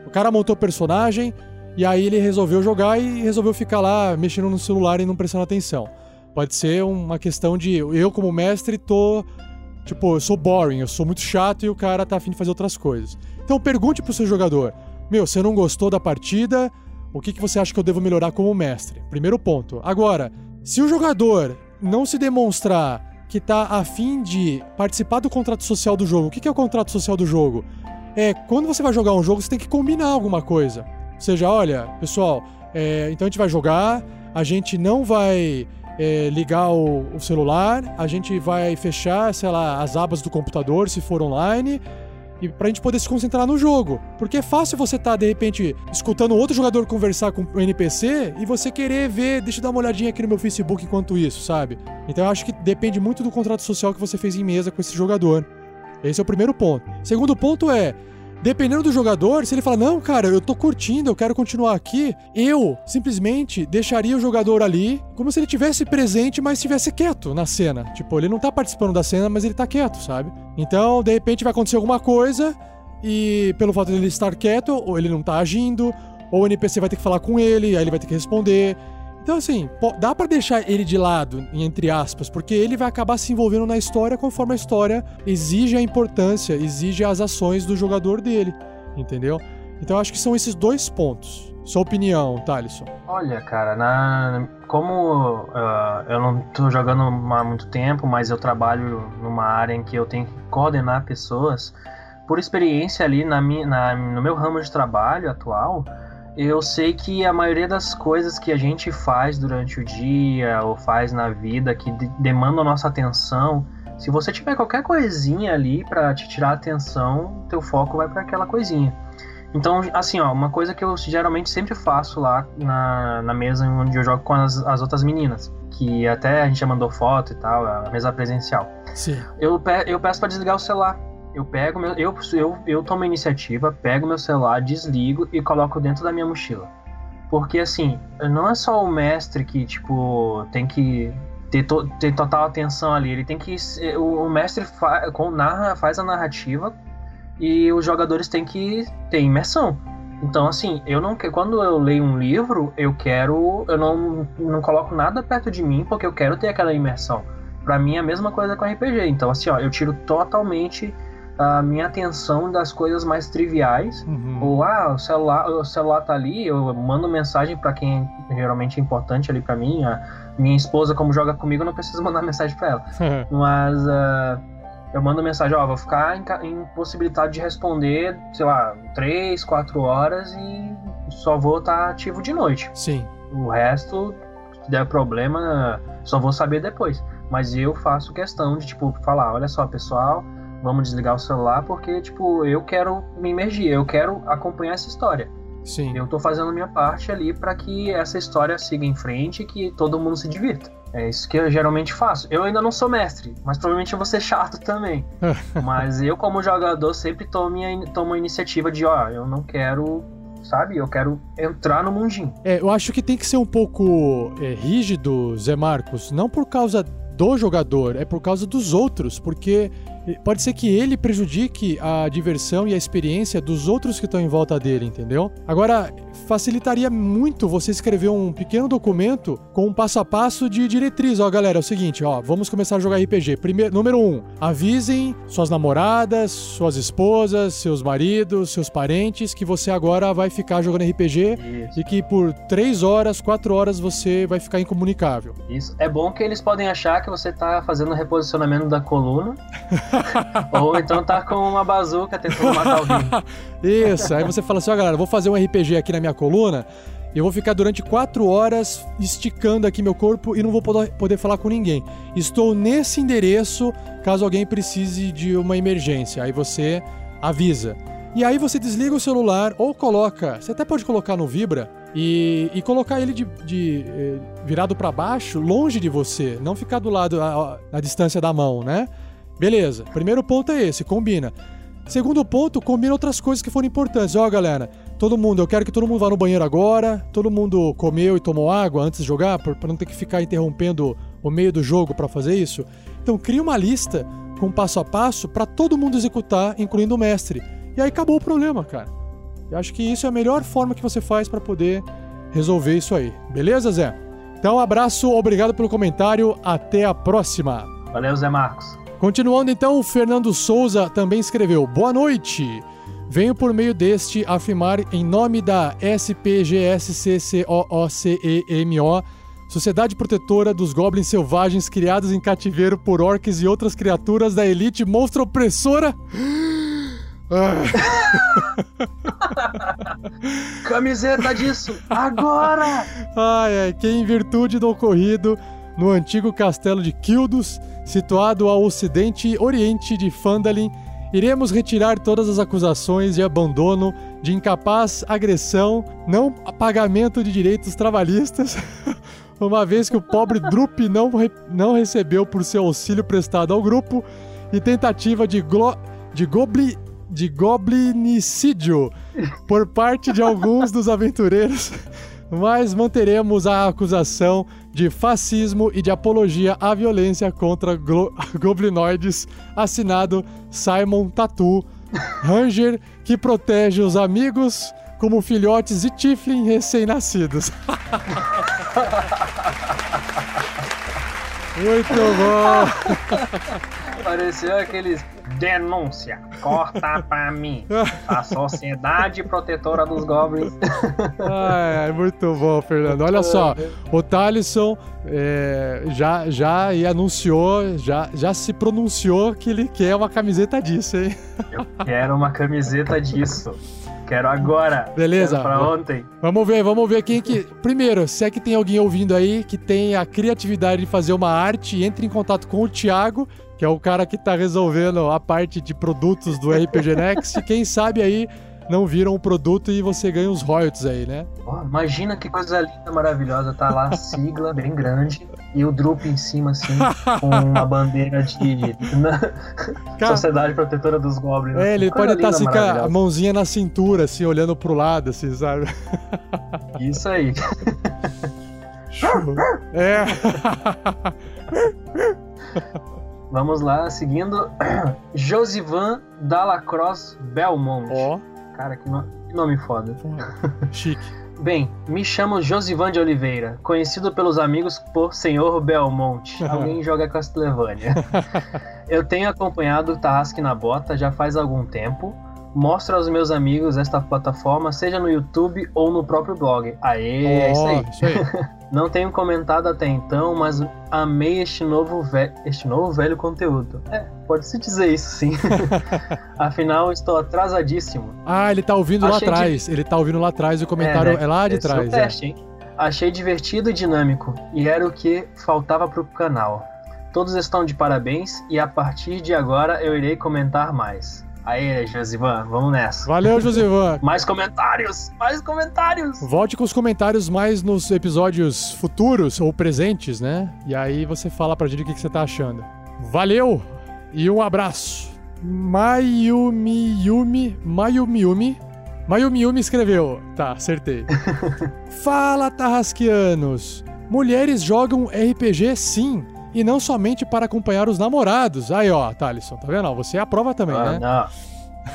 o cara montou o personagem e aí ele resolveu jogar e resolveu ficar lá mexendo no celular e não prestando atenção. Pode ser uma questão de eu, como mestre, tô. Tipo, eu sou boring, eu sou muito chato e o cara tá afim de fazer outras coisas. Então pergunte pro seu jogador: Meu, você não gostou da partida? O que, que você acha que eu devo melhorar como mestre? Primeiro ponto. Agora, se o jogador não se demonstrar que tá afim de participar do contrato social do jogo, o que, que é o contrato social do jogo? É quando você vai jogar um jogo, você tem que combinar alguma coisa. Ou seja, olha, pessoal, é, então a gente vai jogar, a gente não vai é, ligar o, o celular, a gente vai fechar, sei lá, as abas do computador se for online e pra gente poder se concentrar no jogo. Porque é fácil você estar, tá, de repente, escutando outro jogador conversar com o NPC e você querer ver, deixa eu dar uma olhadinha aqui no meu Facebook enquanto isso, sabe? Então eu acho que depende muito do contrato social que você fez em mesa com esse jogador. Esse é o primeiro ponto. Segundo ponto é, Dependendo do jogador, se ele fala, não, cara, eu tô curtindo, eu quero continuar aqui, eu simplesmente deixaria o jogador ali como se ele tivesse presente, mas estivesse quieto na cena. Tipo, ele não tá participando da cena, mas ele tá quieto, sabe? Então, de repente, vai acontecer alguma coisa e pelo fato dele estar quieto, ou ele não tá agindo, ou o NPC vai ter que falar com ele, aí ele vai ter que responder. Então, assim, dá para deixar ele de lado, entre aspas, porque ele vai acabar se envolvendo na história conforme a história exige a importância, exige as ações do jogador dele, entendeu? Então, acho que são esses dois pontos. Sua opinião, Thalisson? Olha, cara, na, como uh, eu não tô jogando há muito tempo, mas eu trabalho numa área em que eu tenho que coordenar pessoas, por experiência ali na, minha, na, no meu ramo de trabalho atual, eu sei que a maioria das coisas que a gente faz durante o dia ou faz na vida que de demandam nossa atenção, se você tiver qualquer coisinha ali para te tirar a atenção, teu foco vai para aquela coisinha. Então, assim, ó, uma coisa que eu geralmente sempre faço lá na, na mesa onde eu jogo com as, as outras meninas, que até a gente já mandou foto e tal, a mesa presencial. Sim. Eu, pe eu peço para desligar o celular eu pego meu, eu, eu, eu tomo a iniciativa, pego meu celular, desligo e coloco dentro da minha mochila. Porque assim, não é só o mestre que, tipo, tem que ter, to, ter total atenção ali. Ele tem que. O, o mestre fa, com, narra, faz a narrativa e os jogadores têm que ter imersão. Então, assim, eu não quando eu leio um livro, eu quero. Eu não, não coloco nada perto de mim porque eu quero ter aquela imersão. Para mim é a mesma coisa com RPG. Então, assim, ó, eu tiro totalmente a minha atenção das coisas mais triviais. Uhum. Ou, ah, o celular, o celular tá ali, eu mando mensagem para quem geralmente é importante ali para mim. A minha esposa, como joga comigo, não preciso mandar mensagem para ela. Mas uh, eu mando mensagem, ó, vou ficar impossibilitado de responder, sei lá, 3, 4 horas e só vou estar tá ativo de noite. Sim. O resto, se der problema, só vou saber depois. Mas eu faço questão de, tipo, falar, olha só, pessoal, vamos desligar o celular porque, tipo, eu quero me imergir, eu quero acompanhar essa história. Sim. Eu tô fazendo a minha parte ali para que essa história siga em frente e que todo mundo se divirta. É isso que eu geralmente faço. Eu ainda não sou mestre, mas provavelmente eu vou ser chato também. mas eu, como jogador, sempre tomo, minha, tomo a iniciativa de, ó, eu não quero sabe? Eu quero entrar no mundinho. É, eu acho que tem que ser um pouco é, rígido, Zé Marcos, não por causa do jogador, é por causa dos outros, porque pode ser que ele prejudique a diversão e a experiência dos outros que estão em volta dele, entendeu? Agora, facilitaria muito você escrever um pequeno documento com um passo a passo de diretriz. Ó, galera, é o seguinte, ó, vamos começar a jogar RPG. Primeiro, número um, avisem suas namoradas, suas esposas, seus maridos, seus parentes que você agora vai ficar jogando RPG Isso. e que por três horas, quatro horas você vai ficar incomunicável. Isso. É bom que eles podem achar que você tá fazendo reposicionamento da coluna ou então tá com uma bazuca tentando matar alguém. Isso, aí você fala assim, ó galera, vou fazer um RPG aqui na minha coluna eu vou ficar durante quatro horas esticando aqui meu corpo e não vou poder falar com ninguém. Estou nesse endereço caso alguém precise de uma emergência. Aí você avisa. E aí você desliga o celular ou coloca, você até pode colocar no Vibra e, e colocar ele de, de eh, virado para baixo, longe de você, não ficar do lado, na distância da mão, né? Beleza, primeiro ponto é esse, combina. Segundo ponto, combina outras coisas que foram importantes. Ó, galera, todo mundo, eu quero que todo mundo vá no banheiro agora, todo mundo comeu e tomou água antes de jogar, pra não ter que ficar interrompendo o meio do jogo pra fazer isso. Então cria uma lista com passo a passo pra todo mundo executar, incluindo o mestre. E aí acabou o problema, cara. Eu acho que isso é a melhor forma que você faz pra poder resolver isso aí. Beleza, Zé? Então, um abraço, obrigado pelo comentário, até a próxima. Valeu, Zé Marcos. Continuando então, o Fernando Souza também escreveu: Boa noite. Venho por meio deste afirmar em nome da SPGSCCOOCEMO, Sociedade Protetora dos Goblins Selvagens criados em cativeiro por orques e outras criaturas da elite monstro opressora. Ah. Camiseta disso, agora! Ai, ai, que em virtude do ocorrido no antigo castelo de Kildos, situado ao ocidente e oriente de Fandalin, iremos retirar todas as acusações de abandono, de incapaz agressão, não pagamento de direitos trabalhistas, uma vez que o pobre Drup não, re- não recebeu por seu auxílio prestado ao grupo, e tentativa de, de, de goblinicídio por parte de alguns dos aventureiros, mas manteremos a acusação de fascismo e de apologia à violência contra goblinoides, assinado Simon Tatu, Ranger, que protege os amigos como filhotes de Tiflin recém-nascidos. Muito bom! Pareceu aqueles denúncia, corta pra mim. A Sociedade Protetora dos Goblins. Ai, ai, muito bom, Fernando. Olha só, o Thalisson é, já, já anunciou, já, já se pronunciou que ele quer uma camiseta disso, hein? Quero uma camiseta disso. Quero agora. Beleza. Quero pra ontem. Vamos ver, vamos ver quem que. Primeiro, se é que tem alguém ouvindo aí que tem a criatividade de fazer uma arte, entre em contato com o Thiago, que é o cara que tá resolvendo a parte de produtos do RPG Next. Quem sabe aí não viram o produto e você ganha os royalties aí, né? Ó, imagina que coisa linda, maravilhosa. Tá lá a sigla bem grande e o Drup em cima, assim, com uma bandeira de. Sociedade Protetora dos Goblins. É, ele pode estar linda, assim com a mãozinha na cintura, assim, olhando pro lado, assim, sabe? Isso aí. É. Vamos lá, seguindo. Josivan Dalacross Belmont. Ó. Cara, que, no- que nome foda. Chique. Bem, me chamo Josivan de Oliveira, conhecido pelos amigos por Senhor Belmonte. Alguém joga Castlevania. Eu tenho acompanhado o Tarrasque na Bota já faz algum tempo. Mostro aos meus amigos esta plataforma, seja no YouTube ou no próprio blog. Aê, é isso aí. isso aí. Não tenho comentado até então, mas amei este novo, ve- este novo velho conteúdo. É, pode-se dizer isso sim. Afinal, estou atrasadíssimo. Ah, ele tá ouvindo lá Achei de- atrás. Ele tá ouvindo lá atrás e o comentário é, né? lá de Esse é trás. é. teste, hein? Achei divertido e dinâmico, e era o que faltava pro canal. Todos estão de parabéns, e a partir de agora eu irei comentar mais. Aê, Josivan, vamos nessa. Valeu, Josivan. Mais comentários! Mais comentários! Volte com os comentários mais nos episódios futuros ou presentes, né? E aí você fala pra gente o que que você tá achando. Valeu e um abraço. Mayumi Yumi, Mayumi Yumi, Mayumi Yumi escreveu. Tá, acertei. Fala, Tarrasquianos. Mulheres jogam RPG sim, e não somente para acompanhar os namorados. Aí, ó, Thalisson, tá vendo? Você aprova também, Ah, né? não.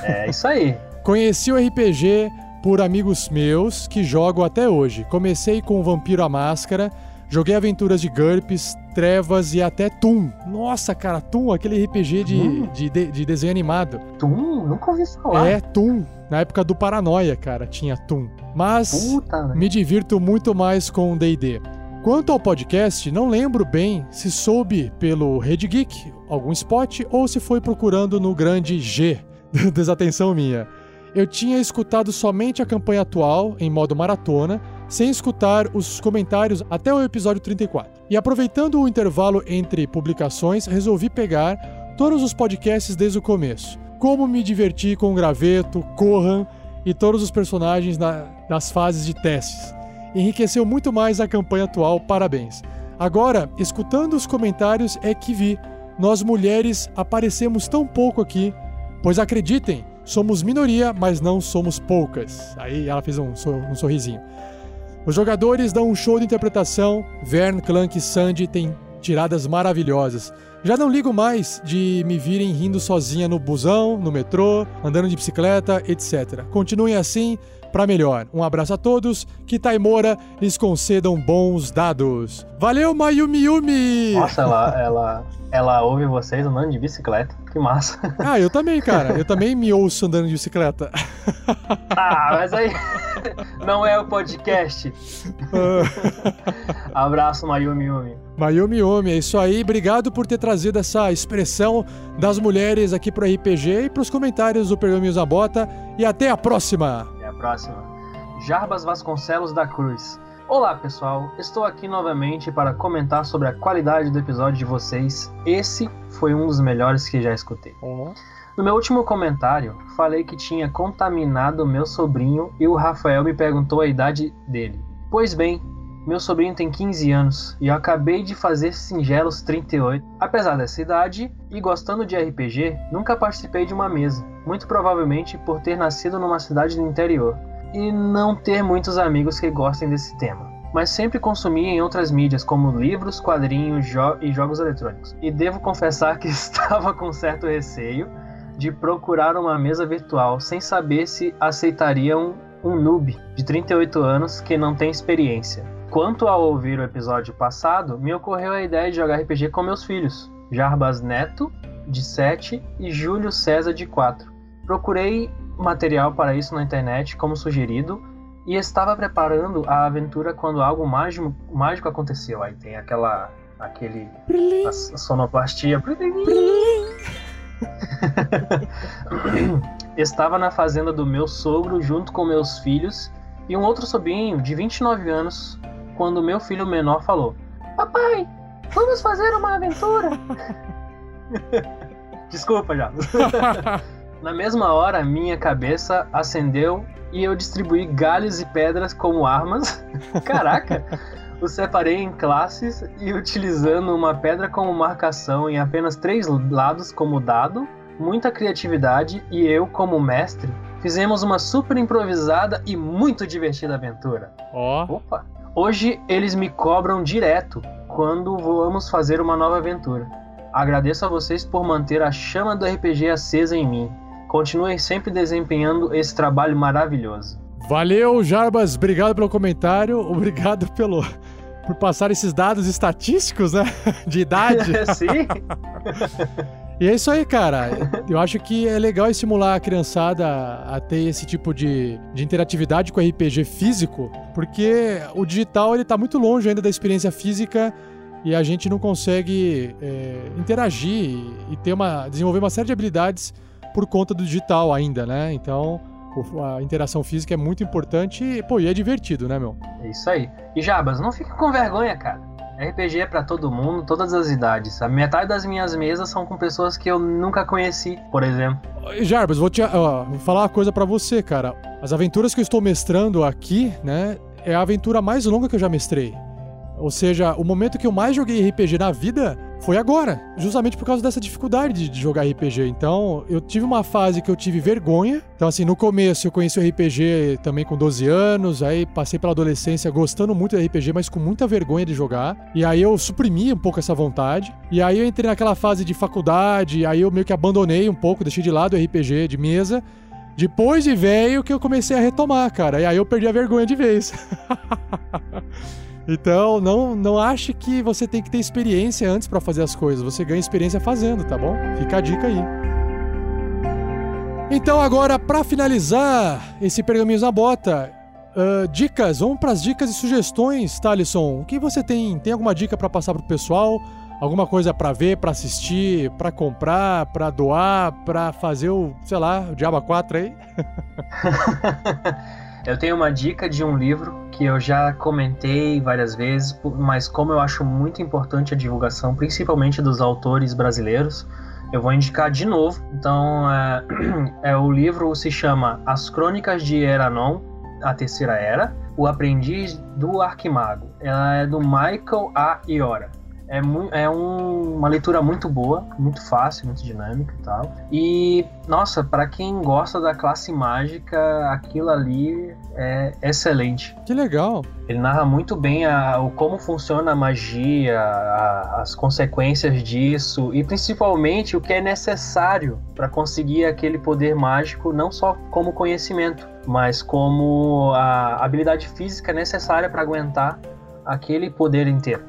É isso aí. Conheci o RPG por amigos meus que jogam até hoje. Comecei com o Vampiro à Máscara, joguei aventuras de GURPS, Trevas e até Toon. Nossa, cara, Toon, aquele RPG de, Hum. de, de- de desenho animado. Toon? Nunca ouvi falar. É, Toon. Na época do Paranoia, cara, tinha Toon. Mas Puta, né? me divirto muito mais com o D&D. Quanto ao podcast, não lembro bem se soube pelo Rede Geek, algum spot, ou se foi procurando no grande G. Desatenção minha. Eu tinha escutado somente a campanha atual, em modo maratona, sem escutar os comentários até o episódio 34. E aproveitando o intervalo entre publicações, resolvi pegar todos os podcasts desde o começo. Como me diverti com o Graveto, Corran e todos os personagens na- das fases de testes. Enriqueceu muito mais a campanha atual, parabéns. Agora, escutando os comentários, é que vi. Nós mulheres aparecemos tão pouco aqui, pois acreditem, somos minoria, mas não somos poucas. Aí ela fez um, um sorrisinho. Os jogadores dão um show de interpretação. Vern, Clank e Sandy têm tiradas maravilhosas. Já não ligo mais de me virem rindo sozinha no busão, no metrô, andando de bicicleta, etc. Continuem assim para melhor. Um abraço a todos. Que Taimora lhes concedam bons dados. Valeu, Mayumi Yumi! Nossa, ela, ela, ela ouve vocês andando de bicicleta. Que massa. Ah, eu também, cara. Eu também me ouço andando de bicicleta. Ah, mas aí não é o podcast. Abraço, Mayumi Yumi. Mayumi Yumi, é isso aí. Obrigado por ter trazido essa expressão das mulheres aqui pro RPG e pros comentários do Pergaminhos na Bota. E até a próxima! Até a próxima. Jarbas Vasconcelos da Cruz. Olá, pessoal. Estou aqui novamente para comentar sobre a qualidade do episódio de vocês. Esse foi um dos melhores que já escutei. No meu último comentário, falei que tinha contaminado meu sobrinho e o Rafael me perguntou a idade dele. Pois bem, meu sobrinho tem 15 anos e eu acabei de fazer singelos 38. Apesar dessa idade e gostando de RPG, nunca participei de uma mesa, muito provavelmente por ter nascido numa cidade do interior e não ter muitos amigos que gostem desse tema. Mas sempre consumi em outras mídias, como livros, quadrinhos jo e jogos eletrônicos. E devo confessar que estava com certo receio de procurar uma mesa virtual sem saber se aceitariam um noob de 38 anos que não tem experiência. Quanto ao ouvir o episódio passado, me ocorreu a ideia de jogar RPG com meus filhos, Jarbas Neto, de 7, e Júlio César, de 4. Procurei material para isso na internet, como sugerido, e estava preparando a aventura quando algo mágico, mágico aconteceu. Aí tem aquela. aquele. a, a sonoplastia. Estava na fazenda do meu sogro junto com meus filhos e um outro sobrinho de 29 anos quando meu filho menor falou: Papai, vamos fazer uma aventura? Desculpa já. Na mesma hora, minha cabeça acendeu e eu distribuí galhos e pedras como armas. Caraca! Os separei em classes e utilizando uma pedra como marcação em apenas três lados como dado, muita criatividade e eu como mestre fizemos uma super improvisada e muito divertida aventura. Ó. Opa! Hoje eles me cobram direto quando vamos fazer uma nova aventura. Agradeço a vocês por manter a chama do RPG acesa em mim. Continuem sempre desempenhando esse trabalho maravilhoso. Valeu, Jarbas. Obrigado pelo comentário. Obrigado pelo por passar esses dados estatísticos, né? De idade. Sim. E é isso aí, cara. Eu acho que é legal estimular a criançada a ter esse tipo de, de interatividade com o RPG físico, porque o digital ele tá muito longe ainda da experiência física e a gente não consegue é, interagir e, ter uma, desenvolver uma série de habilidades por conta do digital ainda, né? Então a interação física é muito importante e, pô, e é divertido, né, meu? É isso aí. E Jabas, não fique com vergonha, cara. RPG é pra todo mundo, todas as idades. A metade das minhas mesas são com pessoas que eu nunca conheci, por exemplo. Jarbas, vou te ó, vou falar uma coisa pra você, cara. As aventuras que eu estou mestrando aqui, né, é a aventura mais longa que eu já mestrei. Ou seja, o momento que eu mais joguei RPG na vida foi agora, justamente por causa dessa dificuldade de- jogar RPG. Então, eu tive uma fase que eu tive vergonha. Então, assim, no começo eu conheci o RPG também com 12 anos, aí passei pela adolescência gostando muito do RPG, mas com muita vergonha de jogar. E aí eu suprimi um pouco essa vontade. E aí eu entrei naquela fase de faculdade, aí eu meio que abandonei um pouco, deixei de lado o RPG de mesa. Depois de velho que eu comecei a retomar, cara. E aí eu perdi a vergonha de vez. então, não, não ache que você tem que ter experiência antes pra fazer as coisas. Você ganha experiência fazendo, tá bom? Fica a dica aí. Então, agora, pra finalizar esse Pergaminhos na Bota, ah, dicas. Vamos pras dicas e sugestões, Thalisson. O que você tem? Tem alguma dica pra passar pro pessoal? Alguma coisa pra ver, pra assistir, pra comprar, pra doar, pra fazer o, sei lá, o Diaba 4 aí? Eu tenho uma dica de um livro que eu já comentei várias vezes, mas como eu acho muito importante a divulgação, principalmente dos autores brasileiros, eu vou indicar de novo. Então, é, é, o livro se chama As Crônicas de Eranon, a Terceira Era, O Aprendiz do Arquimago. Ela é do Michael A. Iora. É, é um- uma leitura muito boa, muito fácil, muito dinâmica e tal. E, nossa, pra quem gosta da classe mágica, aquilo ali é excelente. Que legal. Ele narra muito bem a- o como funciona a magia, a- as consequências disso e principalmente o que é necessário para conseguir aquele poder mágico, não só como conhecimento, mas como a habilidade física necessária para aguentar aquele poder inteiro,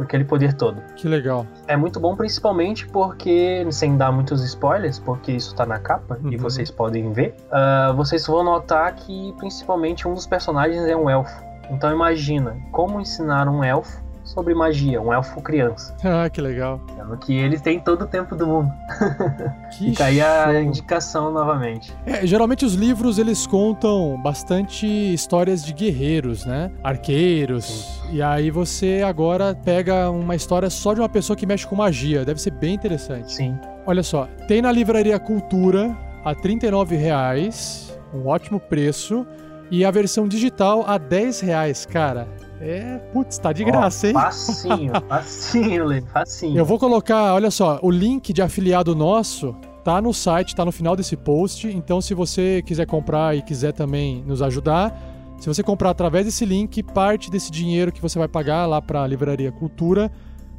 aquele poder todo. Que legal. É muito bom, principalmente porque, sem dar muitos spoilers, porque isso tá na capa e Uhum. vocês podem ver, ah, vocês vão notar que principalmente um dos personagens é um elfo. Então imagina como ensinar um elfo sobre magia, um elfo criança. Ah, que legal. Sendo que ele tem todo o tempo do mundo. Que Fica aí a indicação novamente. É, geralmente os livros eles contam bastante histórias de guerreiros, né? Arqueiros. E aí você agora pega uma história só de uma pessoa que mexe com magia. Deve ser bem interessante. Sim. Olha só, tem na livraria Cultura a 39 reais, um ótimo preço. E a versão digital a 10 reais, cara. É, putz, tá de graça, hein? Facinho, facinho, Lê, facinho. Eu vou colocar, olha só, o link de afiliado nosso tá no site, tá no final desse post. Então, se você quiser comprar e quiser também nos ajudar, se você comprar através desse link, parte desse dinheiro que você vai pagar lá para a Livraria Cultura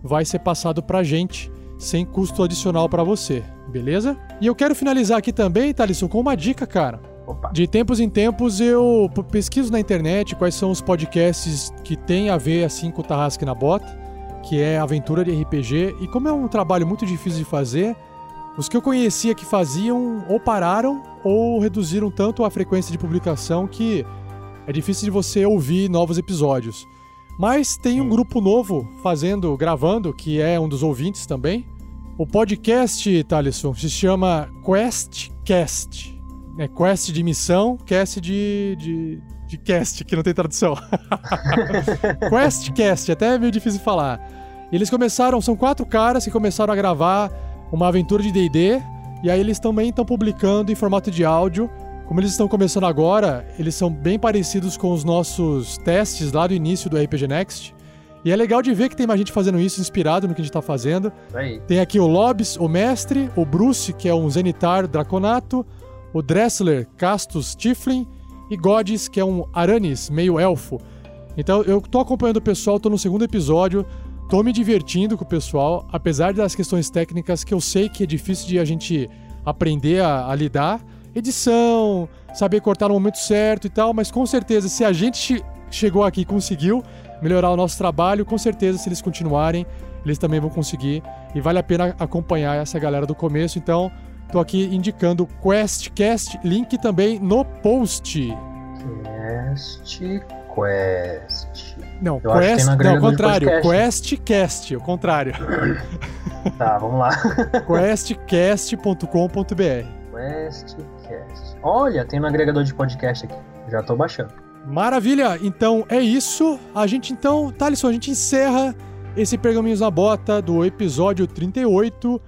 vai ser passado pra gente, sem custo adicional para você, beleza? E eu quero finalizar aqui também, Thalisson, com uma dica, cara. De tempos em tempos eu pesquiso na internet quais são os podcasts que têm a ver assim com o Tarrasque na Bota, que é aventura de RPG, e como é um trabalho muito difícil de fazer, os que eu conhecia que faziam ou pararam ou reduziram tanto a frequência de publicação que é difícil de você ouvir novos episódios. Mas tem um grupo novo fazendo, gravando, que é um dos ouvintes também. O podcast, Thalisson, se chama QuestCast. É Quest de missão, Cast de, de, de cast, que não tem tradução. QuestCast, até é meio difícil de falar. Eles começaram, são quatro caras que começaram a gravar uma aventura de D&D, e aí eles também estão publicando em formato de áudio. Como eles estão começando agora, eles são bem parecidos com os nossos testes lá do início do RPG Next. E é legal de ver que tem mais gente fazendo isso, inspirado no que a gente tá fazendo. Aí. Tem aqui o Lobs, o Mestre, o Bruce, que é um Zenitar Draconato, o Dressler, Castus Tiflin, e Gods, que é um Aranis, meio elfo. Então eu tô acompanhando o pessoal, tô no segundo episódio, tô me divertindo com o pessoal, apesar das questões técnicas que eu sei que é difícil de a gente aprender a, a lidar. Edição, saber cortar no momento certo e tal, mas com certeza, se a gente che- chegou aqui e conseguiu melhorar o nosso trabalho, com certeza, se eles continuarem, eles também vão conseguir. E vale a pena acompanhar essa galera do começo. Então, tô aqui indicando QuestCast, link também no post. Quest, Quest. Não, Eu Quest, não, contrário. QuestCast, o contrário. Tá, vamos lá. questcast.com.br. QuestCast. Olha, tem no agregador de podcast aqui. Já tô baixando. Maravilha, então é isso. A gente então, Thalisson, a gente encerra esse Pergaminhos na Bota do episódio 38.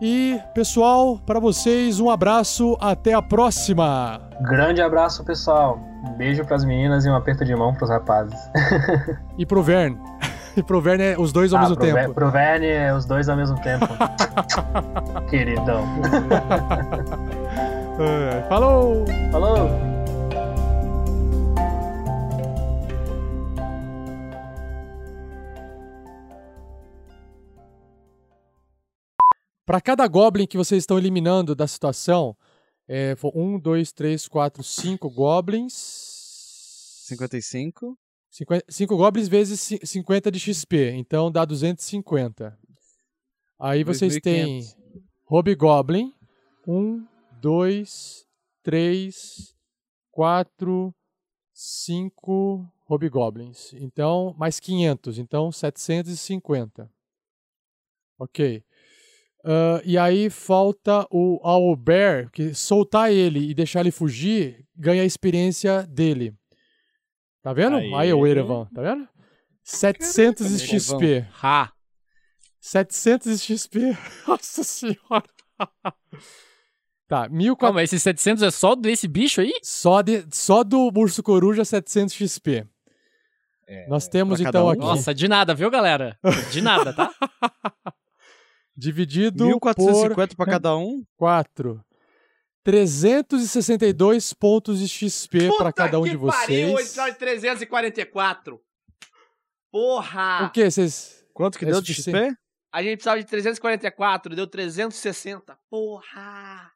E, pessoal, para vocês, um abraço, até a próxima. Grande abraço, pessoal. Um beijo pras meninas e um aperto de mão pros rapazes. E pro Vern. E pro Vern é os dois ao Ah, mesmo pro Ver- tempo. pro Verne, é os dois ao mesmo tempo. Queridão. É, Falou! Falou! Para cada Goblin que vocês estão eliminando da situação, é, um, dois, três, quatro, cinco Goblins. 55. 5 Goblins vezes ci- 50 de XP, então dá 250. Aí vocês têm 2.500. Hobgoblin. 1, 2, 3, 4, 5 Hobgoblins. Então, mais 500, então 750. Ok. Ah, e aí falta o Owlbear, que soltar ele e deixar ele fugir, ganha a experiência dele. Tá vendo? Aí, Aí. o Erevan, tá vendo? 700 de XP. Ha! 700 de XP. Nossa senhora. Tá, 1400. Calma, esses 700 é só desse bicho aí? Só, de, só do Urso Coruja 700 XP. Nós temos então um? aqui. Nossa, de nada, viu, galera? De nada, tá? Dividido 1450 por pra cada um? 4. 362 pontos de XP pra cada um de Pariu, vocês. episódio 344. Porra! O que? Vocês. Quanto que deu de? XP? A gente precisava de 344, deu 360. Porra!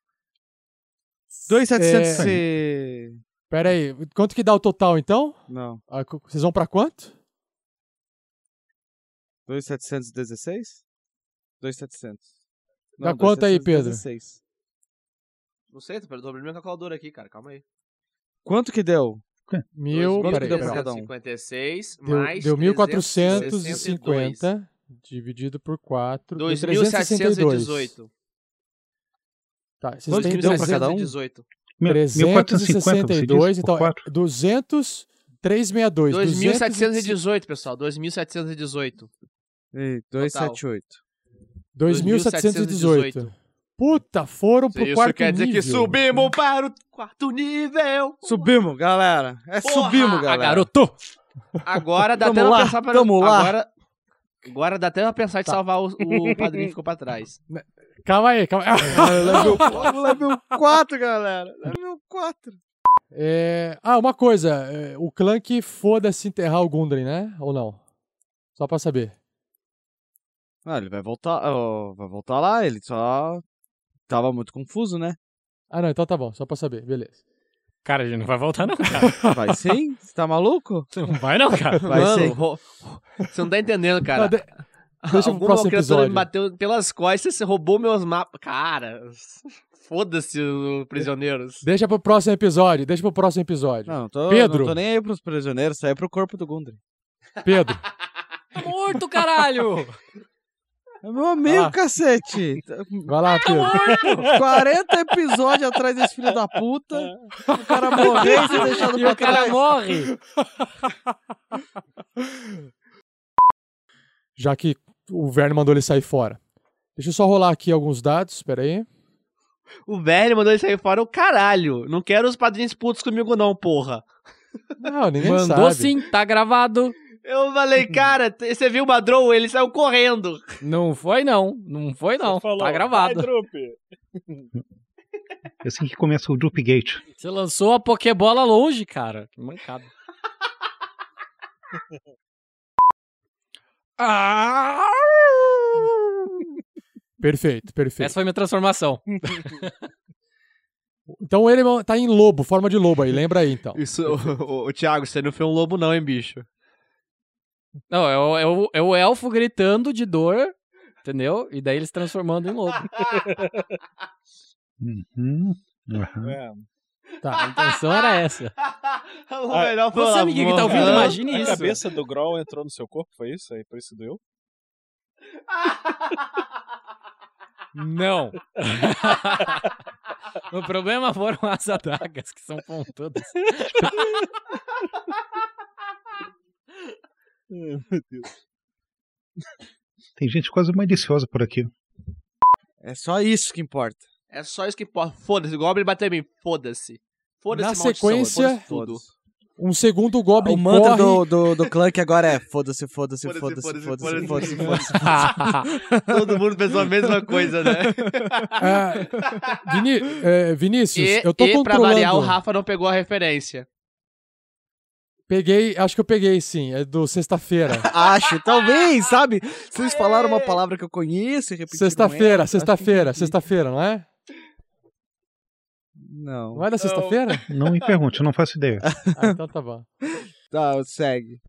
2,700 É. se... Pera aí, quanto que dá o total então? Não. Ah, Vocês vão pra quanto? 2,716? 2,700. Dá quanto aí, Pedro? 2,716. Não sei, tô abrindo minha calculadora aqui, cara. Calma aí. Quanto que deu? Mil, Quanto peraí, que deu pra peraí. cada um? 56 Deu, mais deu 362. 1450 dividido por 4. 2.718. Tá, vocês têm que deu pra cada um? 318. 362, então, por é quatro. 200, 362. 2.718, pessoal. 2.718. Ei, 278. 2.718. Puta, foram pro Isso quarto quer dizer nível. que subimos para o quarto nível. Subimos, galera. É Porra, subimos, galera. Garoto! Agora dá Tamo até pra lá, pensar pra... tamo lá. Agora... Agora dá até pra pensar Tá. de salvar o, o padrinho que ficou pra trás. Calma aí, calma aí. level, level 4, galera. Level 4. É, Ah, uma coisa. é, O clã que foda-se enterrar o Gundren, né? Ou não? Só pra saber. Ah, ele vai voltar, vai voltar lá, ele só tava muito confuso, né? Ah, não, então tá bom. Só pra saber. Beleza. Cara, a gente não vai voltar não, cara. Vai sim? Você tá maluco? Não vai não, cara. Vai Mano, sim. ro- Você não tá entendendo, cara. Não, de- Deixa Alguma próximo criatura episódio. me bateu pelas costas, você roubou meus mapas. Cara, foda-se, o- prisioneiros. Deixa pro próximo episódio. Deixa pro próximo episódio. Não, tô, Pedro. não tô nem aí pros prisioneiros, isso aí é pro corpo do Gundry. Pedro. Tá morto, caralho! É meu amigo, lá. cacete. Vai lá, Pedro. 40 episódios atrás desse filho da puta. O cara morreu e ser deixado E pra o cara trás. morre. Já que o Verne mandou ele sair fora. Deixa eu só rolar aqui alguns dados. Pera aí. O velho mandou ele sair fora o caralho. Não quero os padrinhos putos comigo, não, porra. Não, ninguém Mandou sabe. sim, tá gravado. Eu falei, cara, você viu o Madrow? Ele saiu correndo. Não foi não, não foi não, Falou, tá gravado. É assim que começa o Droop Gate. Você lançou a Pokébola longe, cara. Que mancada. Perfeito, perfeito. Essa foi minha transformação. Então ele tá em lobo, forma de lobo aí. Lembra aí, então. Isso, o, Thiago, você não foi um lobo, não, hein, bicho? Não, é o, é o- é o elfo gritando de dor, entendeu? E daí eles transformando em lobo. Uhum. Aham. É. Tá. A intenção era essa. foi Você, lá, amiguinho que tá ouvindo, mano. imagine A isso. cabeça do Groll entrou no seu corpo, foi isso? Aí por isso doeu? Não. o problema foram as adagas que são pontudas. Meu Deus. Tem gente quase maliciosa por aqui. É só isso que importa. É só isso que importa. Foda-se, o Goblin bateu em mim. Foda-se. Foda-se, Na maldição, sequência- foda-se tudo. Um segundo Goblin O mantra corre... do, do, do clã que agora é foda-se, foda-se, Foda-se, foda-se, foda-se, foda-se, foda-se, foda-se, foda-se. Todo mundo pensou a mesma coisa, né? Ah, Vini- é, Vinícius, E, eu tô e pra controlando... variar, o Rafa não pegou a referência. Peguei, acho que eu peguei sim, é do sexta-feira. Acho, talvez, sabe? Vocês falaram uma palavra que eu conheço e repetiram Sexta-feira, sexta-feira, sexta-feira, não é? Não. Não é da sexta-feira? Não me pergunte, eu não faço ideia. Ah, então tá bom. Tá, segue.